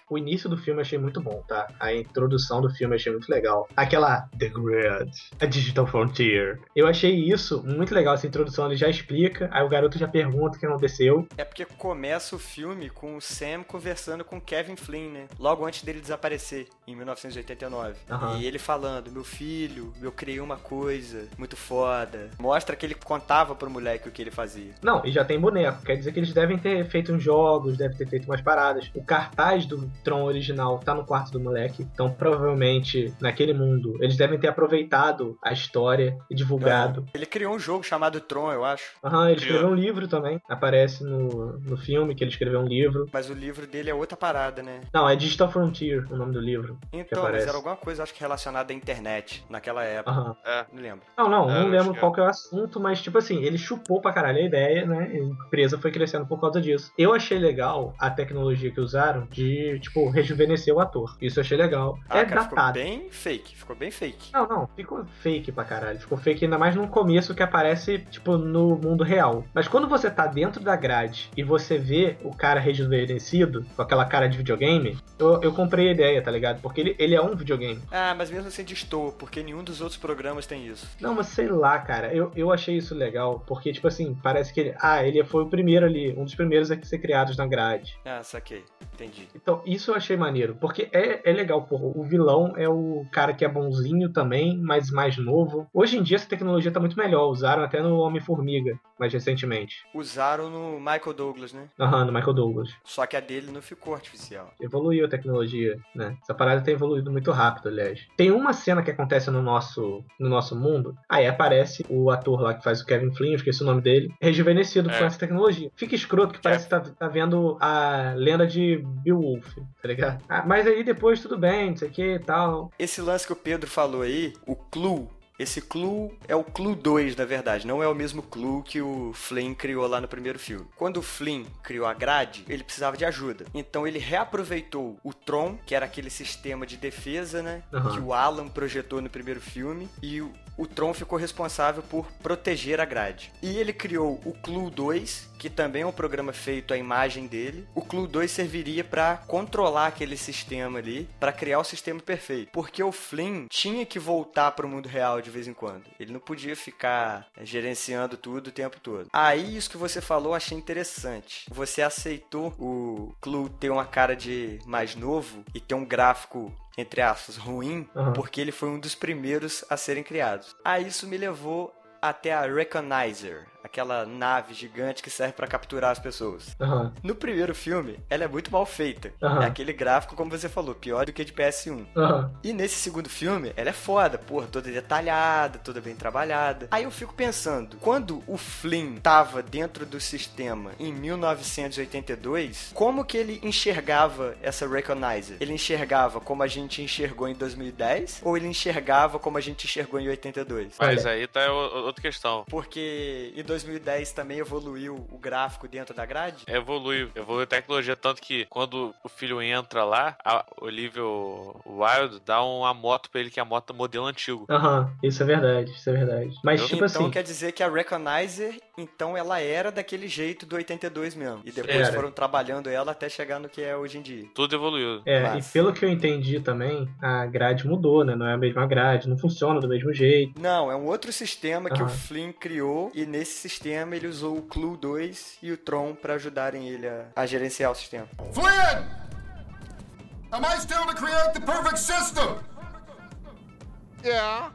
O início do filme eu achei muito bom, tá? A introdução do filme eu achei muito legal. Aquela The Grid, a Digital Frontier. Eu achei isso muito legal, essa introdução. Ele já explica, aí o garoto já pergunta o que aconteceu. É porque começa o filme com o Sam conversando com o Kevin Flynn, né? Logo antes dele desaparecer, em 1989. Aham. E ele falando, meu filho, eu criei uma coisa muito foda. Mostra que ele contava pro moleque o que ele fazia. Não, e já tem boneco. Quer dizer que eles devem ter feito uns jogos, devem ter feito umas paradas. O cartaz do Tron original tá no quarto do moleque. Então, provavelmente, naquele mundo, eles devem ter aproveitado a história e divulgado. Ele criou um jogo chamado Tron, eu acho. Aham, ele Criou. escreveu um livro também. Aparece no, no filme que ele escreveu um livro. Mas o livro dele é outra parada, né? Não, é Digital Frontier o nome do livro. Então, mas era alguma coisa, acho que relacionada à internet, naquela época. Aham. É. Não lembro. Não, não, É, não lembro que qual que é o assunto, mas tipo assim, ele chupou pra caralho a ideia, né? A empresa foi crescendo por causa disso. Eu achei legal a tecnologia que usaram de, tipo, rejuvenescer o ator. Isso eu achei legal. Ah, é cara, ficou datado. bem fake. Ficou bem fake. Não, não, ficou fake pra caralho. Ficou fake ainda mais no começo que aparece, tipo, no mundo real. Mas quando você tá dentro da grade e você vê o cara rejuvenescido, com aquela cara de videogame, eu, eu comprei a ideia, tá ligado? Porque ele, ele é um videogame. Ah, mas mesmo assim destoa, porque nenhum dos outros programas tem isso. Não, mas sei lá, cara. Eu, eu achei isso legal, porque, tipo assim, parece que ele. Ah, ele foi o primeiro ali, um dos primeiros a ser criados na grade. Ah, saquei. Entendi. Então, isso eu achei maneiro, porque é, é legal, porra. O vilão é o cara que é bonzinho também, mas mais novo. Hoje em dia essa tecnologia tá muito melhor. Usaram até no Homem-Formiga, mais recentemente. Usaram no Michael Douglas, né? Aham, no Michael Douglas. Só que a dele não ficou artificial. Evoluiu a tecnologia, né? Essa parada tem evoluído muito rápido, aliás. Tem uma cena que acontece no nosso, no nosso mundo, aí aparece o ator lá que faz o Kevin Flynn, eu esqueci o nome dele, rejuvenescido É. com essa tecnologia. Fica escroto que parece que tá, tá vendo a lenda de Beowulf, tá ligado? Ah, mas aí depois tudo bem, não sei o que e tal. Esse lance que o Pedro falou aí, o Clue. Esse Clue é o Clue 2, na verdade. Não é o mesmo Clue que o Flynn criou lá no primeiro filme. Quando o Flynn criou a grade, ele precisava de ajuda. Então ele reaproveitou o Tron, que era aquele sistema de defesa, né? Aham. Que o Alan projetou no primeiro filme. E o- Tron ficou responsável por proteger a grade. E ele criou o Clue 2, que também é um programa feito à imagem dele. O Clue 2 serviria para controlar aquele sistema ali, para criar o sistema perfeito. Porque o Flynn tinha que voltar para o mundo real de vez em quando. Ele não podia ficar gerenciando tudo o tempo todo. Aí isso que você falou, achei interessante. Você aceitou o Clue ter uma cara de mais novo e ter um gráfico entre aspas, ruim, Aham. porque ele foi um dos primeiros a serem criados. Aí isso me levou até a Recognizer, aquela nave gigante que serve pra capturar as pessoas. Aham. No primeiro filme, ela é muito mal feita. Aham. É aquele gráfico, como você falou, pior do que de PS1. Aham. E nesse segundo filme, ela é foda, porra, toda detalhada, toda bem trabalhada. Aí eu fico pensando, quando o Flynn tava dentro do sistema em 1982, como que ele enxergava essa Recognizer? Ele enxergava como a gente enxergou em 2010 ou ele enxergava como a gente enxergou em 82? Mas Olha. aí tá outra questão. Porque em 2010 também evoluiu o gráfico dentro da grade? Evolui, evolui a tecnologia, tanto que quando o filho entra lá, a Olivia Wilde dá uma moto pra ele, que é a moto modelo antigo. Aham. Isso é verdade, isso é verdade. Mas, Eu- tipo então assim. quer dizer que a Recognizer, então ela era daquele jeito do 82 mesmo. E depois Era. foram trabalhando ela até chegar no que é hoje em dia. Tudo evoluiu. É, Massa. e pelo que eu entendi também, a grade mudou, né? Não é a mesma grade, não funciona do mesmo jeito. Não, é um outro sistema que o. Flynn criou e nesse sistema ele usou o Clue 2 e o Tron pra ajudarem ele a, a gerenciar o sistema. Flynn! Am I still to create the perfect system? Yeah.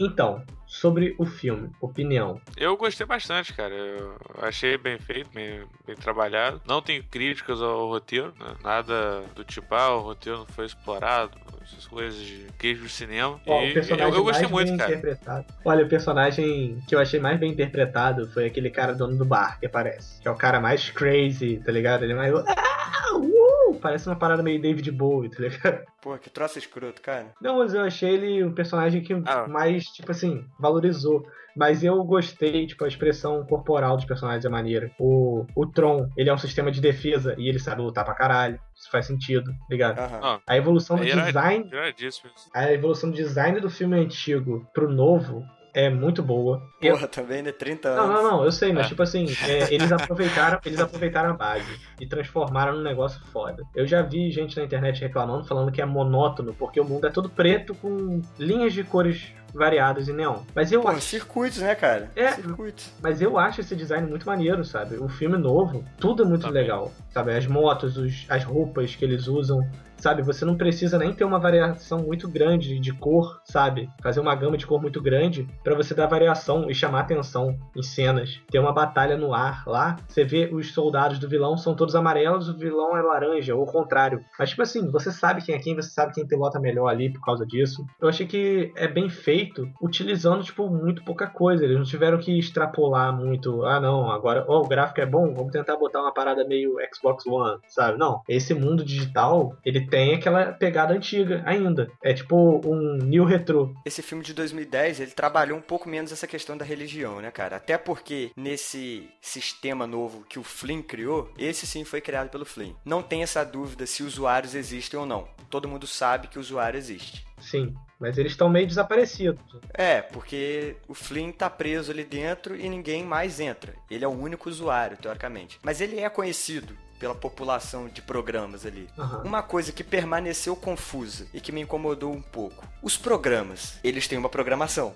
Então, sobre o filme, opinião. Eu gostei bastante, cara. Eu achei bem feito, bem, bem trabalhado. Não tenho críticas ao roteiro, né? Nada do tipo, ah, o roteiro não foi explorado, essas coisas de queijo de cinema. Ó, e o personagem eu, eu gostei muito, cara. Olha, o personagem que eu achei mais bem interpretado foi aquele cara dono do bar que aparece. Que é o cara mais crazy, tá ligado? Ele é mais. Ah, parece uma parada meio David Bowie, tá ligado? Pô, que troço escroto, cara. Não, mas eu achei ele um personagem que Ah. mais, tipo assim, valorizou. Mas eu gostei, tipo, a expressão corporal dos personagens é maneira. O, o Tron, ele é um sistema de defesa e ele sabe lutar pra caralho. Isso faz sentido, tá ligado? Ah, A evolução do era- design a evolução do design do filme antigo pro novo é muito boa. Eu- Porra, também, né? 30 Não, anos. não, não, eu sei, mas É. tipo assim, é, eles aproveitaram, eles aproveitaram a base e transformaram num negócio foda. Eu já vi gente na internet reclamando, falando que é monótono, porque o mundo é todo preto com linhas de cores variadas em neon. Mas eu Pô, acho, circuitos, né, cara? É. Circuitos. mas eu acho esse design muito maneiro, sabe? O filme novo, tudo é muito Também. legal, sabe? As motos, os- as roupas que eles usam, sabe? Você não precisa nem ter uma variação muito grande de cor, sabe? Fazer uma gama de cor muito grande pra você dar variação e chamar atenção em cenas. Tem uma batalha no ar lá, você vê os soldados do vilão são todos amarelos, o vilão é laranja, ou o contrário. Mas tipo assim, você sabe quem é quem, você sabe quem pilota melhor ali por causa disso. Eu achei que é bem feito, utilizando tipo muito pouca coisa. Eles não tiveram que extrapolar muito. Ah, não, agora, ó, o gráfico é bom, vamos tentar botar uma parada meio Xbox One, sabe? Não, esse mundo digital, ele tem aquela pegada antiga ainda. É tipo um new retro. Esse filme de 2010, ele trabalhou um pouco menos essa questão da religião, né, cara? Até porque nesse sistema novo que o Flynn criou, esse sim foi criado pelo Flynn. Não tem essa dúvida se usuários existem ou não. Todo mundo sabe que o usuário existe. Sim, mas eles estão meio desaparecidos. É, porque o Flynn tá preso ali dentro e ninguém mais entra. Ele é o único usuário, teoricamente. Mas ele é conhecido pela população de programas ali. Aham. Uma coisa que permaneceu confusa e que me incomodou um pouco. Os programas, eles têm uma programação.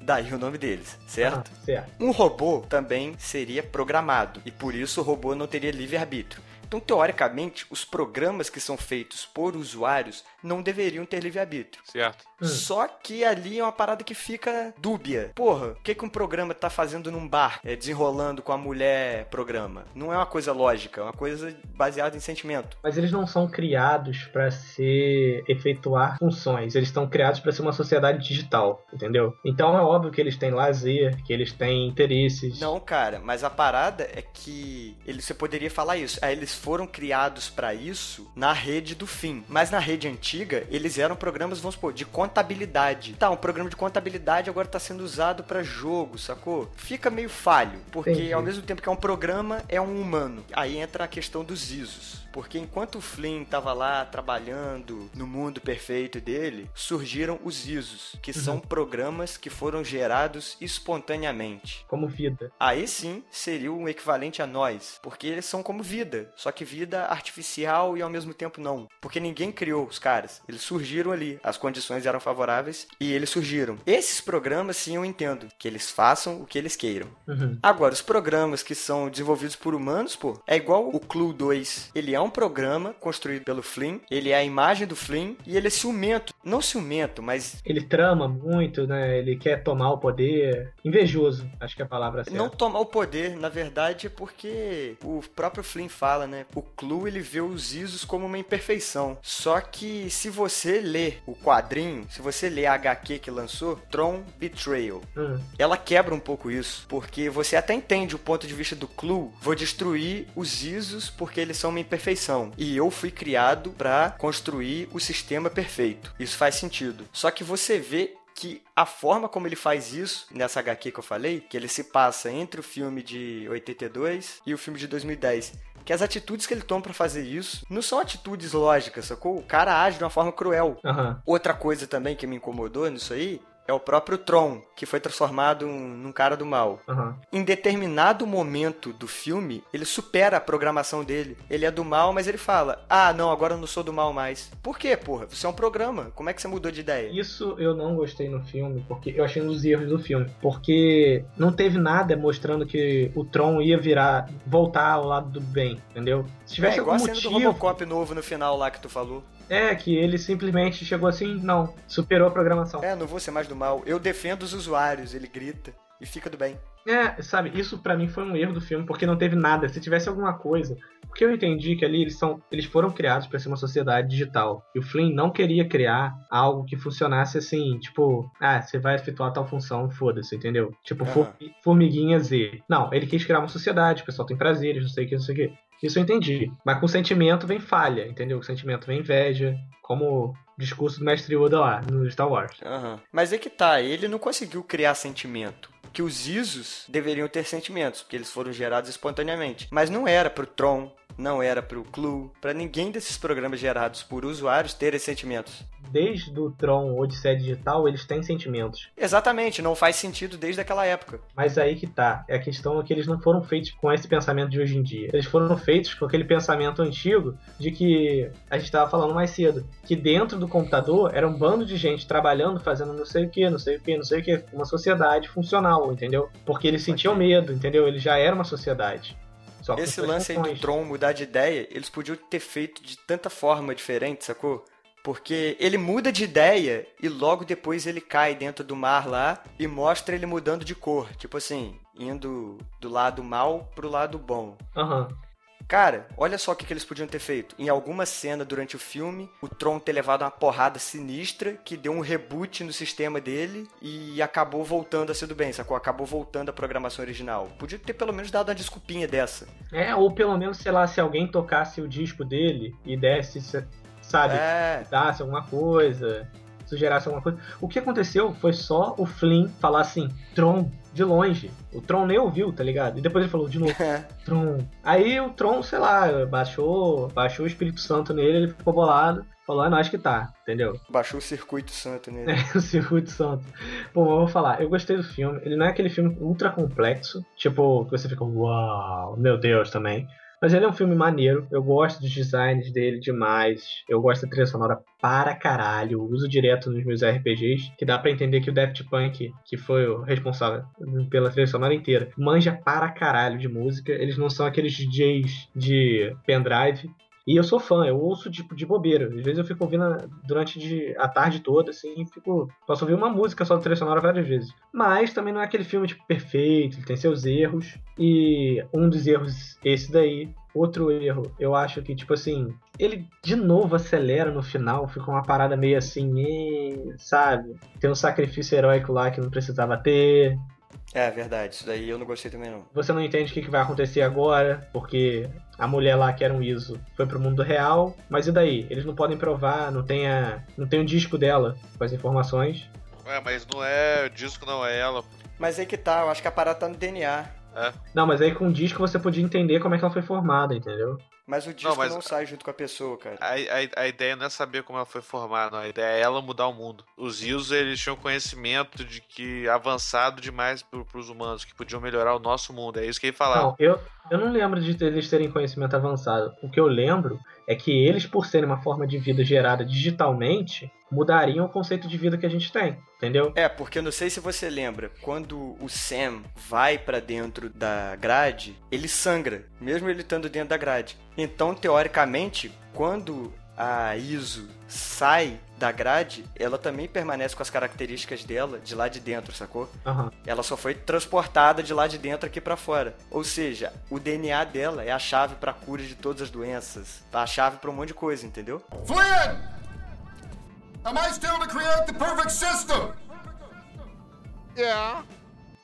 Daí o nome deles, certo? Ah, certo. Um robô também seria programado e por isso o robô não teria livre-arbítrio. Então, teoricamente, os programas que são feitos por usuários não deveriam ter livre-arbítrio. Certo. Hum. Só que ali é uma parada que fica dúbia. Porra, o que, que um programa tá fazendo num bar, é, desenrolando com a mulher programa? Não é uma coisa lógica, é uma coisa baseada em sentimento. Mas eles não são criados pra ser efetuar funções. Eles estão criados pra ser uma sociedade digital, entendeu? Então é óbvio que eles têm lazer, que eles têm interesses. Não, cara, mas a parada é que ele, você poderia falar isso. Aí eles foram criados para isso na rede do fim. Mas na rede antiga, eles eram programas, vamos supor, de contabilidade. Tá, um programa de contabilidade agora tá sendo usado para jogo, sacou? Fica meio falho, porque Entendi. ao mesmo tempo que é um programa, é um humano. Aí entra a questão dos ISOs. Porque enquanto o Flynn estava lá trabalhando no mundo perfeito dele, surgiram os ISOs, que são programas que foram gerados espontaneamente. Como vida. Aí sim seria um equivalente a nós, porque eles são como vida, só que vida artificial e ao mesmo tempo não. Porque ninguém criou os caras, eles surgiram ali, as condições eram favoráveis e eles surgiram. Esses programas sim eu entendo, que eles façam o que eles queiram. Uhum. Agora, os programas que são desenvolvidos por humanos, pô, é igual o Clue 2. Ele é um programa construído pelo Flynn, ele é a imagem do Flynn e ele é ciumento. Não ciumento, mas Ele trama muito, né? Ele quer tomar o poder. Invejoso, acho que é a palavra certa. não tomar o poder, na verdade, é porque o próprio Flynn fala, né? O Clue ele vê os ISOs como uma imperfeição. Só que se você ler o quadrinho, se você ler a HQ que lançou, Tron Betrayal, Hum, ela quebra um pouco isso, porque você até entende o ponto de vista do Clue, vou destruir os ISOs porque eles são uma imperfeição, e eu fui criado para construir o sistema perfeito. Isso faz sentido. Só que você vê que a forma como ele faz isso, nessa HQ que eu falei, que ele se passa entre o filme de 82 e o filme de 2010, que as atitudes que ele toma pra fazer isso não são atitudes lógicas, sacou? O cara age de uma forma cruel. Aham. Outra coisa também que me incomodou nisso aí é o próprio Tron, que foi transformado um- num cara do mal. Aham. Em determinado momento do filme, ele supera a programação dele. Ele é do mal, mas ele fala: Ah, não, agora eu não sou do mal mais. Por quê, porra? Você é um programa. Como é que você mudou de ideia? Isso eu não gostei no filme, porque eu achei um dos erros do filme. Porque não teve nada mostrando que o Tron ia virar, voltar ao lado do bem, entendeu? Se É tivesse igual a algum cena do motivo. Robocop novo no final lá que tu falou. É, que ele simplesmente chegou assim, não, superou a programação. É, não vou ser mais do mal. Eu defendo os usuários, ele grita. E fica do bem. É, sabe, isso pra mim foi um erro do filme, porque não teve nada. Se tivesse alguma coisa. Porque eu entendi que ali eles são. Eles foram criados pra ser uma sociedade digital. E o Flynn não queria criar algo que funcionasse assim, tipo, ah, você vai efetuar tal função, foda-se, entendeu? Tipo, formi- formiguinha Z. Não, ele quis criar uma sociedade, o pessoal tem prazeres, não sei o que, não sei o que. Isso eu entendi. Mas com sentimento vem falha, entendeu? Com sentimento vem inveja, como o discurso do mestre Yoda lá, no Star Wars. Aham. Mas é que tá, ele não conseguiu criar sentimento. Que os ISOs deveriam ter sentimentos, porque eles foram gerados espontaneamente. Mas não era pro Tron, não era pro Clue, pra ninguém desses programas gerados por usuários terem sentimentos. Desde o Tron Odisseia Digital, eles têm sentimentos. Exatamente, não faz sentido desde aquela época. Mas aí que tá. É a questão é que eles não foram feitos com esse pensamento de hoje em dia. Eles foram feitos com aquele pensamento antigo de que a gente estava falando mais cedo. Que dentro do computador era um bando de gente trabalhando, fazendo não sei o que, não sei o que, não sei o que. Uma sociedade funcional, entendeu? Porque eles sentiam medo, entendeu? Ele já era uma sociedade. Só Esse lance aí do. Tron mudar de ideia, eles podiam ter feito de tanta forma diferente, sacou? Porque ele muda de ideia e logo depois ele cai dentro do mar lá e mostra ele mudando de cor. Tipo assim, indo do lado mal pro lado bom. Aham. Cara, olha só o que, que eles podiam ter feito. Em alguma cena durante o filme, o Tron ter levado uma porrada sinistra que deu um reboot no sistema dele e acabou voltando a ser do bem, sacou? Acabou voltando à programação original. Podia ter pelo menos dado uma desculpinha dessa. É, ou pelo menos, sei lá, se alguém tocasse o disco dele e desse, se- sabe, É, dasse alguma coisa, sugerasse alguma coisa. O que aconteceu foi só o Flynn falar assim, Tron, de longe. O Tron nem ouviu, tá ligado? E depois ele falou de novo, Tron. Aí o Tron, sei lá, baixou, baixou o Espírito Santo nele, ele ficou bolado, falou, é nós que tá, entendeu? baixou o circuito santo nele. É, o Circuito Santo. Bom, eu vou falar, eu gostei do filme. Ele não é aquele filme ultra complexo, tipo, que você fica, uau, meu Deus, também. Mas ele é um filme maneiro, eu gosto dos designs dele demais. Eu gosto da trilha sonora para caralho. Eu uso direto nos meus RPGs, que dá pra entender que o Daft Punk, que foi o responsável pela trilha sonora inteira, manja para caralho de música. Eles não são aqueles DJs de pendrive. E eu sou fã, eu ouço tipo de bobeira. Às vezes eu fico ouvindo a- durante de- a tarde toda, assim, fico. Posso ouvir uma música só da trilha sonora várias vezes. Mas também não é aquele filme tipo, perfeito, ele tem seus erros. E um dos erros, esse daí. Outro erro, eu acho que, tipo assim, ele de novo acelera no final, fica uma parada meio assim, sabe? Tem um sacrifício heróico lá que não precisava ter. É verdade, isso daí eu não gostei também não. Você não entende o que vai acontecer agora, porque a mulher lá, que era um ISO, foi pro mundo real. Mas e daí? Eles não podem provar, não tem, a, não tem o disco dela com as informações. Ué, mas não é. O disco não é ela. Mas aí que tá, eu acho que a parada tá no DNA. É. Não, mas aí com o disco você podia entender como é que ela foi formada, entendeu? Mas o disco não, mas- sai junto com a pessoa, cara. A, a, a ideia não é saber como ela foi formada, não. A ideia é ela mudar o mundo. Os Ios, eles tinham conhecimento de que avançado demais pro, pros humanos, que podiam melhorar o nosso mundo. É isso que ele falava. Não, eu, eu não lembro de eles terem conhecimento avançado. O que eu lembro é que eles, por serem uma forma de vida gerada digitalmente, mudariam o conceito de vida que a gente tem, entendeu? É, porque eu não sei se você lembra, quando o Sam vai pra dentro da grade, ele sangra, mesmo ele estando dentro da grade. Então, teoricamente, quando a Iso sai da grade, ela também permanece com as características dela de lá de dentro, sacou? Aham. Ela só foi transportada de lá de dentro aqui pra fora. Ou seja, o DNA dela é a chave pra cura de todas as doenças, tá? A chave pra um monte de coisa, entendeu? Flynn! Am I still to create the perfect system? Yeah.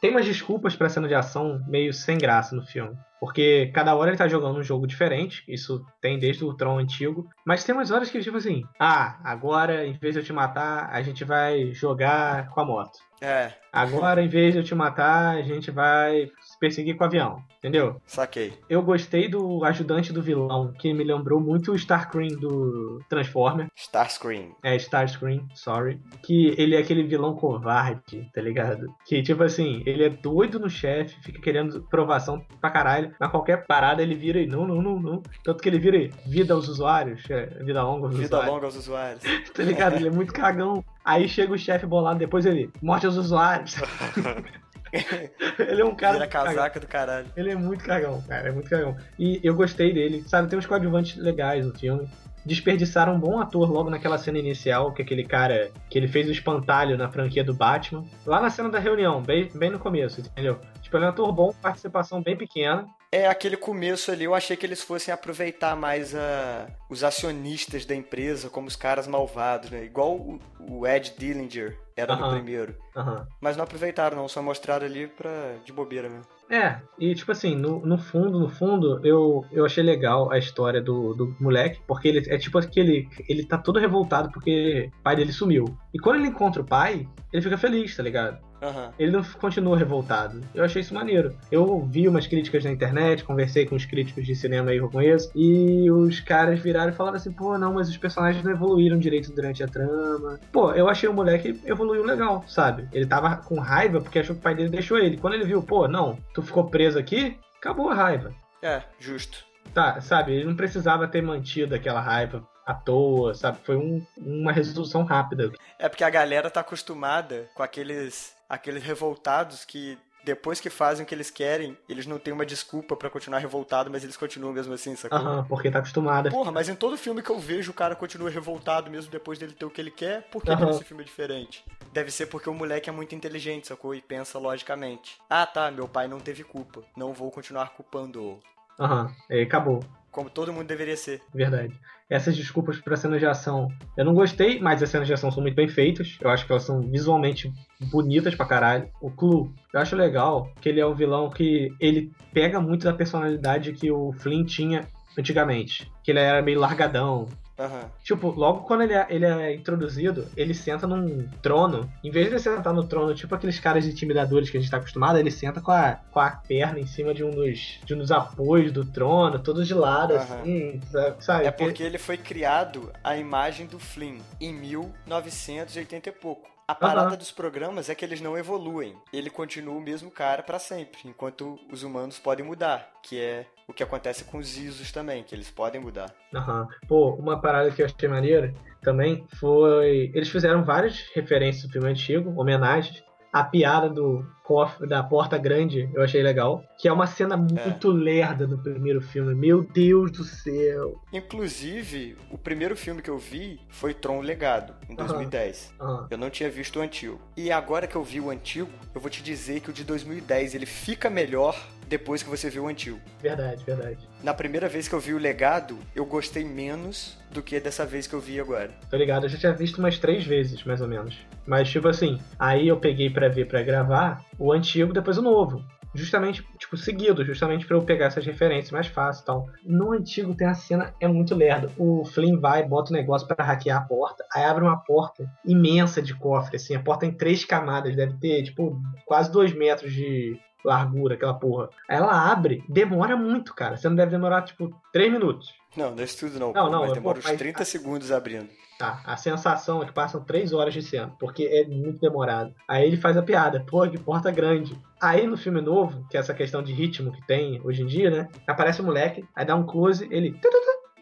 Tem umas desculpas pra cena de ação meio sem graça no filme. Porque cada hora ele tá jogando um jogo diferente, isso tem desde o Tron antigo. Mas tem umas horas que, tipo assim, ah, agora em vez de eu te matar, a gente vai jogar com a moto. É, Agora, em vez de eu te matar, a gente vai perseguir com o avião. Entendeu? saquei. Eu gostei do ajudante do vilão, que me lembrou muito o Starscream do Transformer. Starscream. É, Starscream, sorry. Que ele é aquele vilão covarde, tá ligado? Que, tipo assim, ele é doido no chefe, fica querendo provação pra caralho. Na qualquer parada ele vira e não, não, não, não. Tanto que ele vira e vida aos usuários, é, vida longa aos Vida usuários. longa aos usuários. Tá ligado? Ele é muito cagão. Aí chega o chefe bolado, depois ele, morte aos usuários. ele é um cara. Vira casaca do caralho. Ele é muito cagão, cara, é muito cagão. E eu gostei dele, sabe? Tem uns coadjuvantes legais no filme. Desperdiçaram um bom ator logo naquela cena inicial, que é aquele cara que ele fez o espantalho na franquia do Batman. Lá na cena da reunião, bem, bem no começo, entendeu? Tipo, ele é um ator bom, participação bem pequena. É, aquele começo ali, eu achei que eles fossem aproveitar mais a, os acionistas da empresa como os caras malvados, né? Igual o, o Ed Dillinger era no Aham. primeiro. Aham. Mas não aproveitaram, não, só mostraram ali pra, de bobeira mesmo. É, e tipo assim, no, no fundo, no fundo, eu, eu achei legal a história do, do moleque, porque ele é tipo aquele. Ele tá todo revoltado porque o pai dele sumiu. E quando ele encontra o pai, ele fica feliz, tá ligado? Aham. Ele não continua revoltado. Eu achei isso maneiro. Eu vi umas críticas na internet, conversei com os críticos de cinema aí que eu conheço, e os caras viraram e falaram assim: pô, não, mas os personagens não evoluíram direito durante a trama. Pô, eu achei o moleque evoluiu legal, sabe? Ele tava com raiva porque achou que o pai dele deixou ele. Quando ele viu, pô, não, tu ficou preso aqui, acabou a raiva. É, justo. Tá, sabe? Ele não precisava ter mantido aquela raiva à toa, sabe? Foi um- uma resolução rápida. É porque a galera tá acostumada com aqueles, aqueles revoltados que depois que fazem o que eles querem, eles não têm uma desculpa pra continuar revoltado, mas eles continuam mesmo assim, sacou? Aham, porque tá acostumada. Porra, mas em todo filme que eu vejo o cara continua revoltado mesmo depois dele ter o que ele quer, por que, nesse filme é diferente? Deve ser porque o moleque é muito inteligente, sacou? E pensa logicamente. Ah tá, meu pai não teve culpa. Não vou continuar culpando-o. Aham, aí acabou. Como todo mundo deveria ser. Verdade. Essas desculpas para cenas de ação eu não gostei, mas as cenas de ação são muito bem feitas. Eu acho que elas são visualmente bonitas pra caralho. O Clu, eu acho legal que ele é um vilão que ele pega muito da personalidade que o Flynn tinha antigamente. Que ele era meio largadão. Aham. Tipo, logo quando ele é, ele é introduzido, ele senta num trono. Em vez de ele sentar no trono, tipo aqueles caras intimidadores que a gente tá acostumado, ele senta com a, com a perna em cima de um dos, de um dos apoios do trono, todo de lado, Aham. assim, sabe? É porque ele foi criado a imagem do Flynn em 1980 e pouco. A parada Aham. dos programas é que eles não evoluem. Ele continua o mesmo cara pra sempre, enquanto os humanos podem mudar, que é o que acontece com os Isos também, que eles podem mudar. Aham. Pô, uma parada que eu achei maneira também foi. Eles fizeram várias referências do filme antigo, homenagens. A piada do cofre, da porta grande, eu achei legal. Que é uma cena muito lerda no primeiro filme. Meu Deus do céu. Inclusive, o primeiro filme que eu vi foi Tron Legado, em Aham. 2010. Aham. Eu não tinha visto o antigo. E agora que eu vi o antigo, eu vou te dizer que o de 2010 ele fica melhor depois que você viu o antigo. Verdade, verdade. Na primeira vez que eu vi o legado, eu gostei menos do que dessa vez que eu vi agora. Tô ligado, eu já tinha visto umas três vezes, mais ou menos. Mas, tipo assim, aí eu peguei pra ver, pra gravar, o antigo, depois o novo justamente, tipo, seguido, justamente para eu pegar essas referências mais fácil e tal. No antigo tem a cena, é muito lerdo. O Flynn vai, bota o um negócio para hackear a porta, aí abre uma porta imensa de cofre, assim, a porta em três camadas, deve ter, tipo, quase dois metros de largura, aquela porra. Ela abre, demora muito, cara. Você não deve demorar, tipo, três minutos. Não, não é isso tudo não. Não, não, mas eu- demora pô, uns mas- 30 segundos abrindo. Tá, a sensação é que passam três horas de cena, porque é muito demorado. Aí ele faz a piada, pô, que porta grande. Aí no filme novo, que é essa questão de ritmo que tem hoje em dia, né? Aparece o moleque, aí dá um close, ele.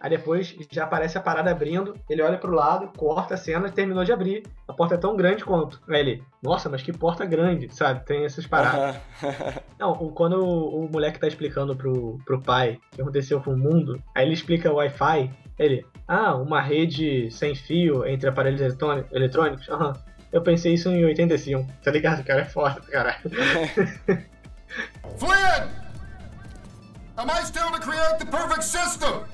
Aí depois já aparece a parada abrindo, ele olha pro lado, corta a cena e terminou de abrir. A porta é tão grande quanto. Aí ele, nossa, mas que porta grande, sabe? Tem essas paradas. Não, quando o, o moleque tá explicando pro, pro pai o que aconteceu com o mundo, aí ele explica o Wi-Fi, ele, ah, uma rede sem fio entre aparelhos eletrôni- eletrônicos? Aham. Eu pensei isso em 85, tá ligado? O cara é foda, caralho. Flynn! Am I still to create the perfect system?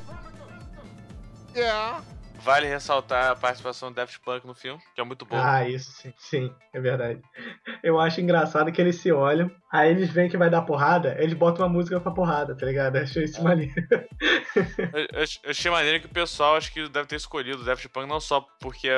Yeah. Vale ressaltar a participação do Daft Punk no filme, que é muito bom. Ah, isso sim, sim, é verdade. Eu acho engraçado que eles se olham, aí eles veem que vai dar porrada, eles botam uma música pra porrada, tá ligado? Eu achei isso maneiro. Eu, eu- eu achei maneiro que o pessoal acho que deve ter escolhido o Daft Punk não só porque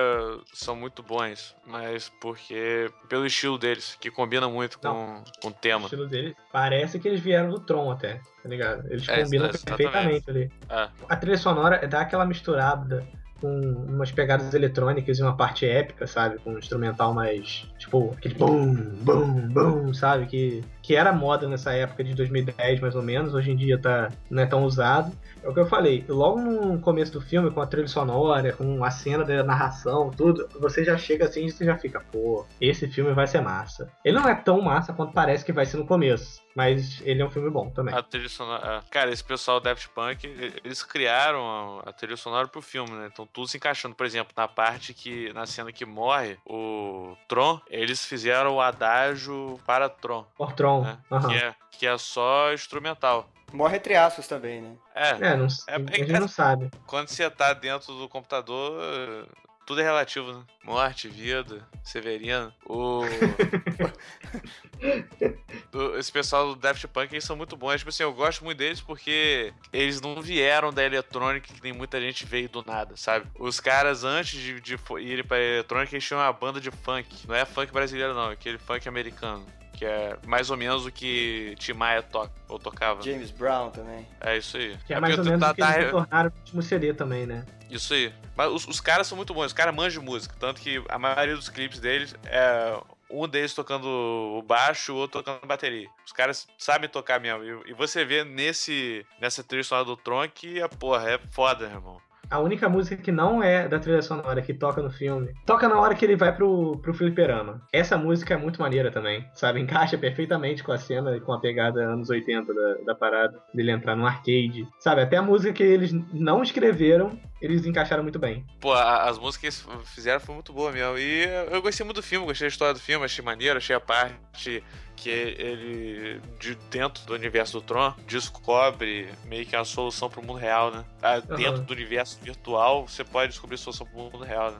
são muito bons, mas porque pelo estilo deles, que combina muito com, com o O tema. estilo deles. Parece que eles vieram do Tron até, tá ligado? Eles É, combinam exatamente. perfeitamente ali. É. A trilha sonora dá aquela misturada com umas pegadas eletrônicas e uma parte épica, sabe? Com um instrumental mais, tipo, aquele bum, bum, bum, sabe? Que, que era moda nessa época de 2010, mais ou menos. Hoje em dia tá, não é tão usado. É o que eu falei, logo no começo do filme, com a trilha sonora, com a cena da narração, tudo, você já chega assim e você já fica, pô, esse filme vai ser massa. Ele não é tão massa quanto parece que vai ser no começo, mas ele é um filme bom também. A trilha sonora. é. Cara, esse pessoal Daft Punk, eles criaram a, a trilha sonora pro filme, né? Então tudo se encaixando. Por exemplo, na parte que. Na cena que morre o Tron, eles fizeram o adágio para Tron, Por Tron, né? aham. Que, é, que é só instrumental. Morre entre aspas também, né? É, É, não, É, a é gente não sabe. quando você tá dentro do computador, tudo é relativo, né? Morte, vida, Severino. O. Esse pessoal do Daft Punk eles são muito bons. Tipo assim, eu gosto muito deles porque eles não vieram da eletrônica que nem muita gente veio do nada, sabe? Os caras, antes de, de irem pra eletrônica, eles tinham uma banda de funk. Não é funk brasileiro, não, é aquele funk americano. Que é mais ou menos o que Tim Maia toca, ou tocava. James Brown também. É isso aí. Que é mais ou menos tá- o que eles tá- se tornaram no último CD também, né? Isso aí. Mas os, os caras são muito bons, os caras manjam de música. Tanto que a maioria dos clipes deles é um deles tocando o baixo, o outro tocando bateria. Os caras sabem tocar mesmo. E, e você vê nesse, nessa trilha sonora do Tron que, a porra, é foda, irmão. A única música que não é da trilha sonora que toca no filme, toca na hora que ele vai pro, pro fliperama. Essa música é muito maneira também, sabe? Encaixa perfeitamente com a cena e com a pegada anos 80 da, da parada, dele entrar no arcade. Sabe? Até a música que eles não escreveram, eles encaixaram muito bem. Pô, as músicas que eles fizeram foi muito boa mesmo. E eu gostei muito do filme, gostei da história do filme, achei maneiro, achei a parte que ele, de dentro do universo do Tron, descobre meio que a solução pro mundo real, né? Ah, Dentro do universo virtual, você pode descobrir a solução pro mundo real, né?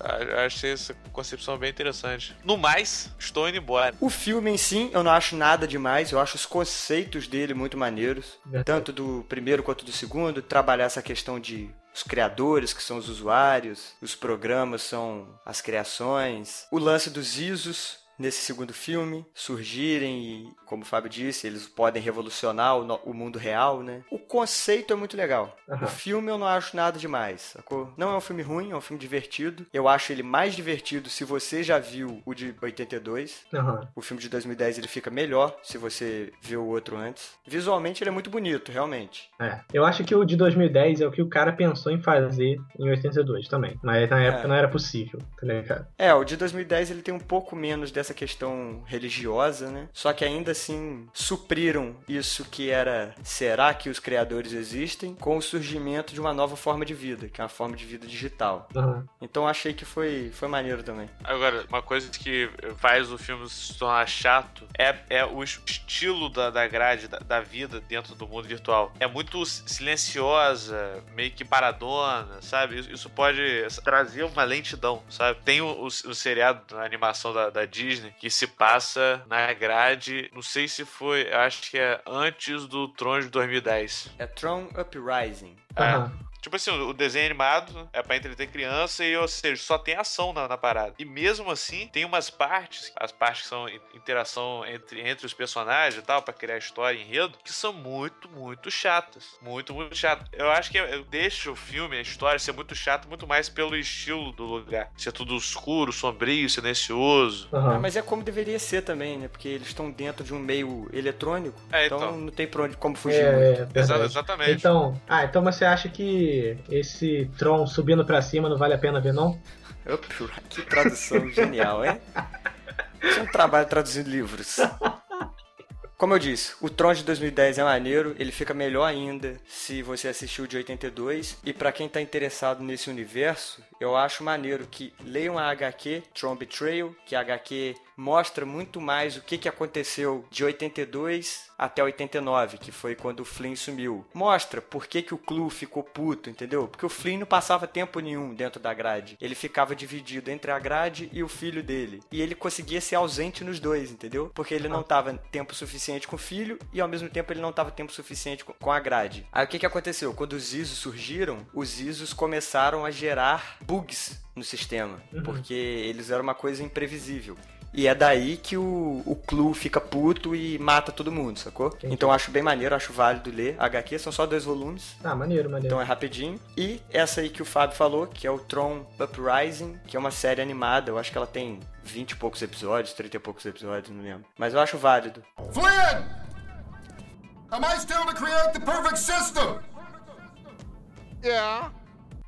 Ah, Achei essa concepção bem interessante. No mais, estou indo embora. O filme em si, eu não acho nada demais. Eu acho os conceitos dele muito maneiros. Verdade. Tanto do primeiro quanto do segundo. Trabalhar essa questão de os criadores, que são os usuários. Os programas são as criações. O lance dos ISOs nesse segundo filme surgirem e, como o Fábio disse, eles podem revolucionar o, o mundo real, né? O conceito é muito legal. Aham. O filme eu não acho nada demais, sacou? Não é um filme ruim, é um filme divertido. Eu acho ele mais divertido se você já viu o de 82. Aham. O filme de 2010 ele fica melhor se você viu o outro antes. Visualmente ele é muito bonito, realmente. É. Eu acho que o de 2010 é o que o cara pensou em fazer em 82 também. Mas na época É. não era possível, tá ligado? É, o de 2010 ele tem um pouco menos dessa essa questão religiosa, né? Só que ainda assim supriram isso que era será que os criadores existem com o surgimento de uma nova forma de vida, que é uma forma de vida digital. Aham. Então achei que foi, foi maneiro também. Agora, uma coisa que faz o filme se tornar chato é, é o estilo da, da grade, da, da vida dentro do mundo virtual. É muito silenciosa, meio que paradona, sabe? Isso, isso pode trazer uma lentidão, sabe? Tem o, o, o seriado, a animação da, da Disney, que se passa na grade, não sei se foi, acho que é antes do Tron de 2010. É Tron Uprising. Aham. Tipo assim, o desenho animado é pra entreter criança e, ou seja, só tem ação na, na parada. E mesmo assim, tem umas partes, as partes que são in- interação entre, entre os personagens e tal, pra criar história e enredo, que são muito, muito chatas. Muito, muito chatas. Eu acho que deixo o filme, a história, ser muito chato, muito mais pelo estilo do lugar. Ser tudo escuro, sombrio, silencioso. Ah, Aham. mas é como deveria ser também, né? Porque eles estão dentro de um meio eletrônico. É, então, então. não tem pra onde, como fugir É, muito. é, exatamente. Então, ah, então você acha que esse Tron subindo pra cima não vale a pena ver, não? Que tradução genial, hein? Isso é um trabalho traduzindo livros. Como eu disse, o Tron de 2010 é maneiro, ele fica melhor ainda se você assistiu o de 82. E pra quem tá interessado nesse universo, eu acho maneiro que leiam a HQ Tron Betrayal, que a HQ mostra muito mais o que, que aconteceu de 82 até 89, que foi quando o Flynn sumiu. Mostra por que, que o Clu ficou puto, entendeu? Porque o Flynn não passava tempo nenhum dentro da grade. Ele ficava dividido entre a grade e o filho dele. E ele conseguia ser ausente nos dois, entendeu? Porque ele não tava tempo suficiente com o filho e ao mesmo tempo ele não tava tempo suficiente com- a grade. Aí o que, que aconteceu? Quando os Isos surgiram, os Isos começaram a gerar bugs no sistema, porque eles eram uma coisa imprevisível. E é daí que o, o Clu fica puto e mata todo mundo, sacou? Então eu acho bem maneiro, acho válido ler. HQ são só dois volumes, Ah, maneiro, maneiro. então é rapidinho. E essa aí que o Fábio falou, que é o Tron Uprising, que é uma série animada. Eu acho que ela tem 20 e poucos episódios, 30 e poucos episódios, não lembro. Mas eu acho válido. Flynn! Am I still to create the perfect system? Yeah.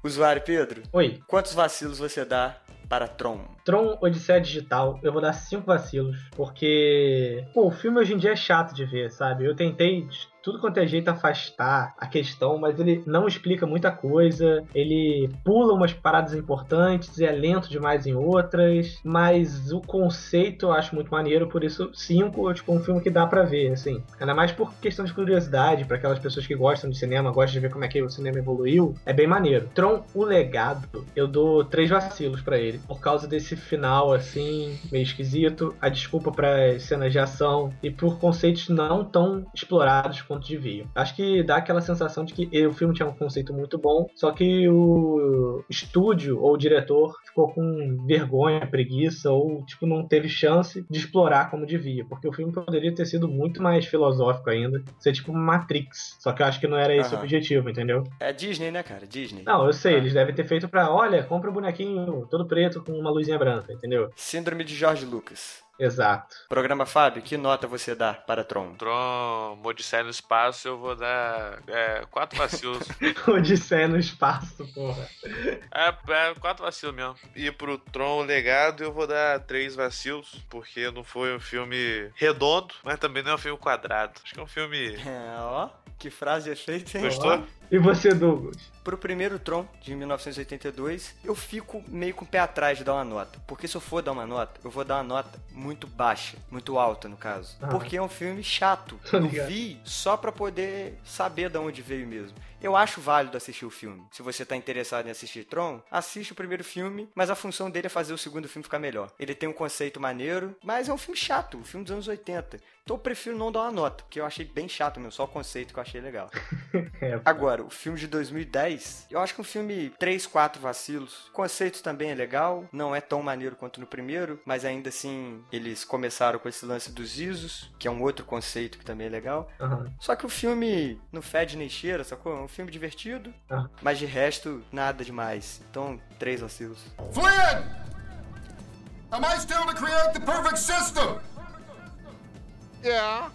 Usuário Pedro, Oi, quantos vacilos você dá para Tron? Tron Odisseia Digital, eu vou dar cinco vacilos, porque pô, o filme hoje em dia é chato de ver, sabe? Eu tentei tudo quanto é jeito afastar a questão, mas ele não explica muita coisa, ele pula umas paradas importantes é lento demais em outras, mas o conceito eu acho muito maneiro, por isso cinco é tipo um filme que dá pra ver, assim. Ainda mais por questão de curiosidade, para aquelas pessoas que gostam de cinema, gostam de ver como é que o cinema evoluiu, é bem maneiro. Tron, o legado, eu dou três vacilos pra ele, por causa desse final assim, meio esquisito, a desculpa para cenas de ação e por conceitos não tão explorados quanto deviam. Acho que dá aquela sensação de que o filme tinha um conceito muito bom, só que o estúdio ou o diretor ficou com vergonha, preguiça ou tipo não teve chance de explorar como devia, porque o filme poderia ter sido muito mais filosófico ainda, ser tipo Matrix. Só que eu acho que não era esse o Aham. objetivo, entendeu? É Disney, né, cara? Disney. Não, eu sei, Ah. eles devem ter feito pra, olha, compra um bonequinho todo preto com uma luzinha branca, entendeu? Síndrome de George Lucas. Exato. Programa Fábio, que nota você dá para Tron? Tron, Odisseia no espaço, eu vou dar é, quatro vacilos. Odisseia no espaço, porra. É, é, quatro vacilos mesmo. E pro Tron Legado eu vou dar três vacilos, porque não foi um filme redondo, mas também não é um filme quadrado. Acho que é um filme. É, ó, que frase efeita, hein? Gostou? E você, Douglas? Pro primeiro Tron, de 1982, eu fico meio com o pé atrás de dar uma nota. Porque se eu for dar uma nota, eu vou dar uma nota muito baixa, muito alta no caso. Ah. Porque é um filme chato. Eu vi só pra poder saber de onde veio mesmo. Eu acho válido assistir o filme. Se você tá interessado em assistir Tron, assiste o primeiro filme, mas a função dele é fazer o segundo filme ficar melhor. Ele tem um conceito maneiro, mas é um filme chato, um filme dos anos 80. Então eu prefiro não dar uma nota, porque eu achei bem chato mesmo, só o conceito que eu achei legal. É, Agora, o filme de 2010, eu acho que um filme 3, 4 vacilos. O conceito também é legal, não é tão maneiro quanto no primeiro, mas ainda assim eles começaram com esse lance dos ISOs, que é um outro conceito que também é legal. aham. Só que o filme não fede nem cheira, sacou? Filme divertido, Ah. mas de resto, nada demais. Então, três vacilos. Flynn! Am I still to create the perfect system? Yeah.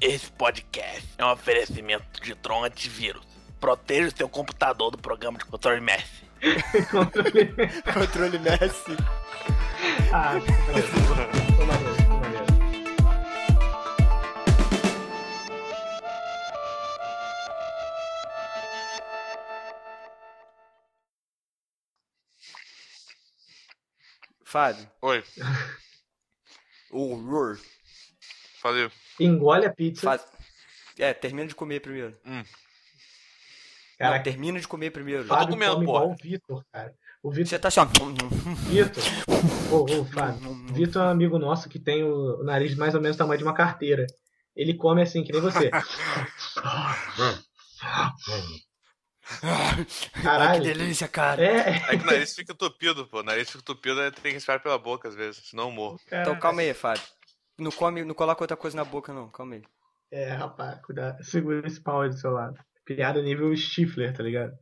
Esse podcast é um oferecimento de Tron Antivírus. Proteja o seu computador do programa de controle Messi. Controle Messi. Ah, que Fábio. Oi, Horror. falei. Engole a pizza. Faz... É, termina de comer primeiro. Cara, Não, termina de comer primeiro. tô Fábio comendo, come porra. igual o Vitor, cara. O Vitor Você tá assim, ó. Vitor. Ô, ô, Fábio. Vitor é um amigo nosso que tem o o nariz mais ou menos do tamanho de uma carteira. Ele come assim, que nem você. Ai, que Caralho. delícia, cara. É, É que o nariz fica entupido, pô. O nariz fica entupido, tem que respirar pela boca às vezes, senão eu morro. Então calma aí, Fábio. Não come, não coloca outra coisa na boca, não. Calma aí. É, rapaz, cuidado. Segura esse pau aí do seu lado. Piada nível Stifler, tá ligado?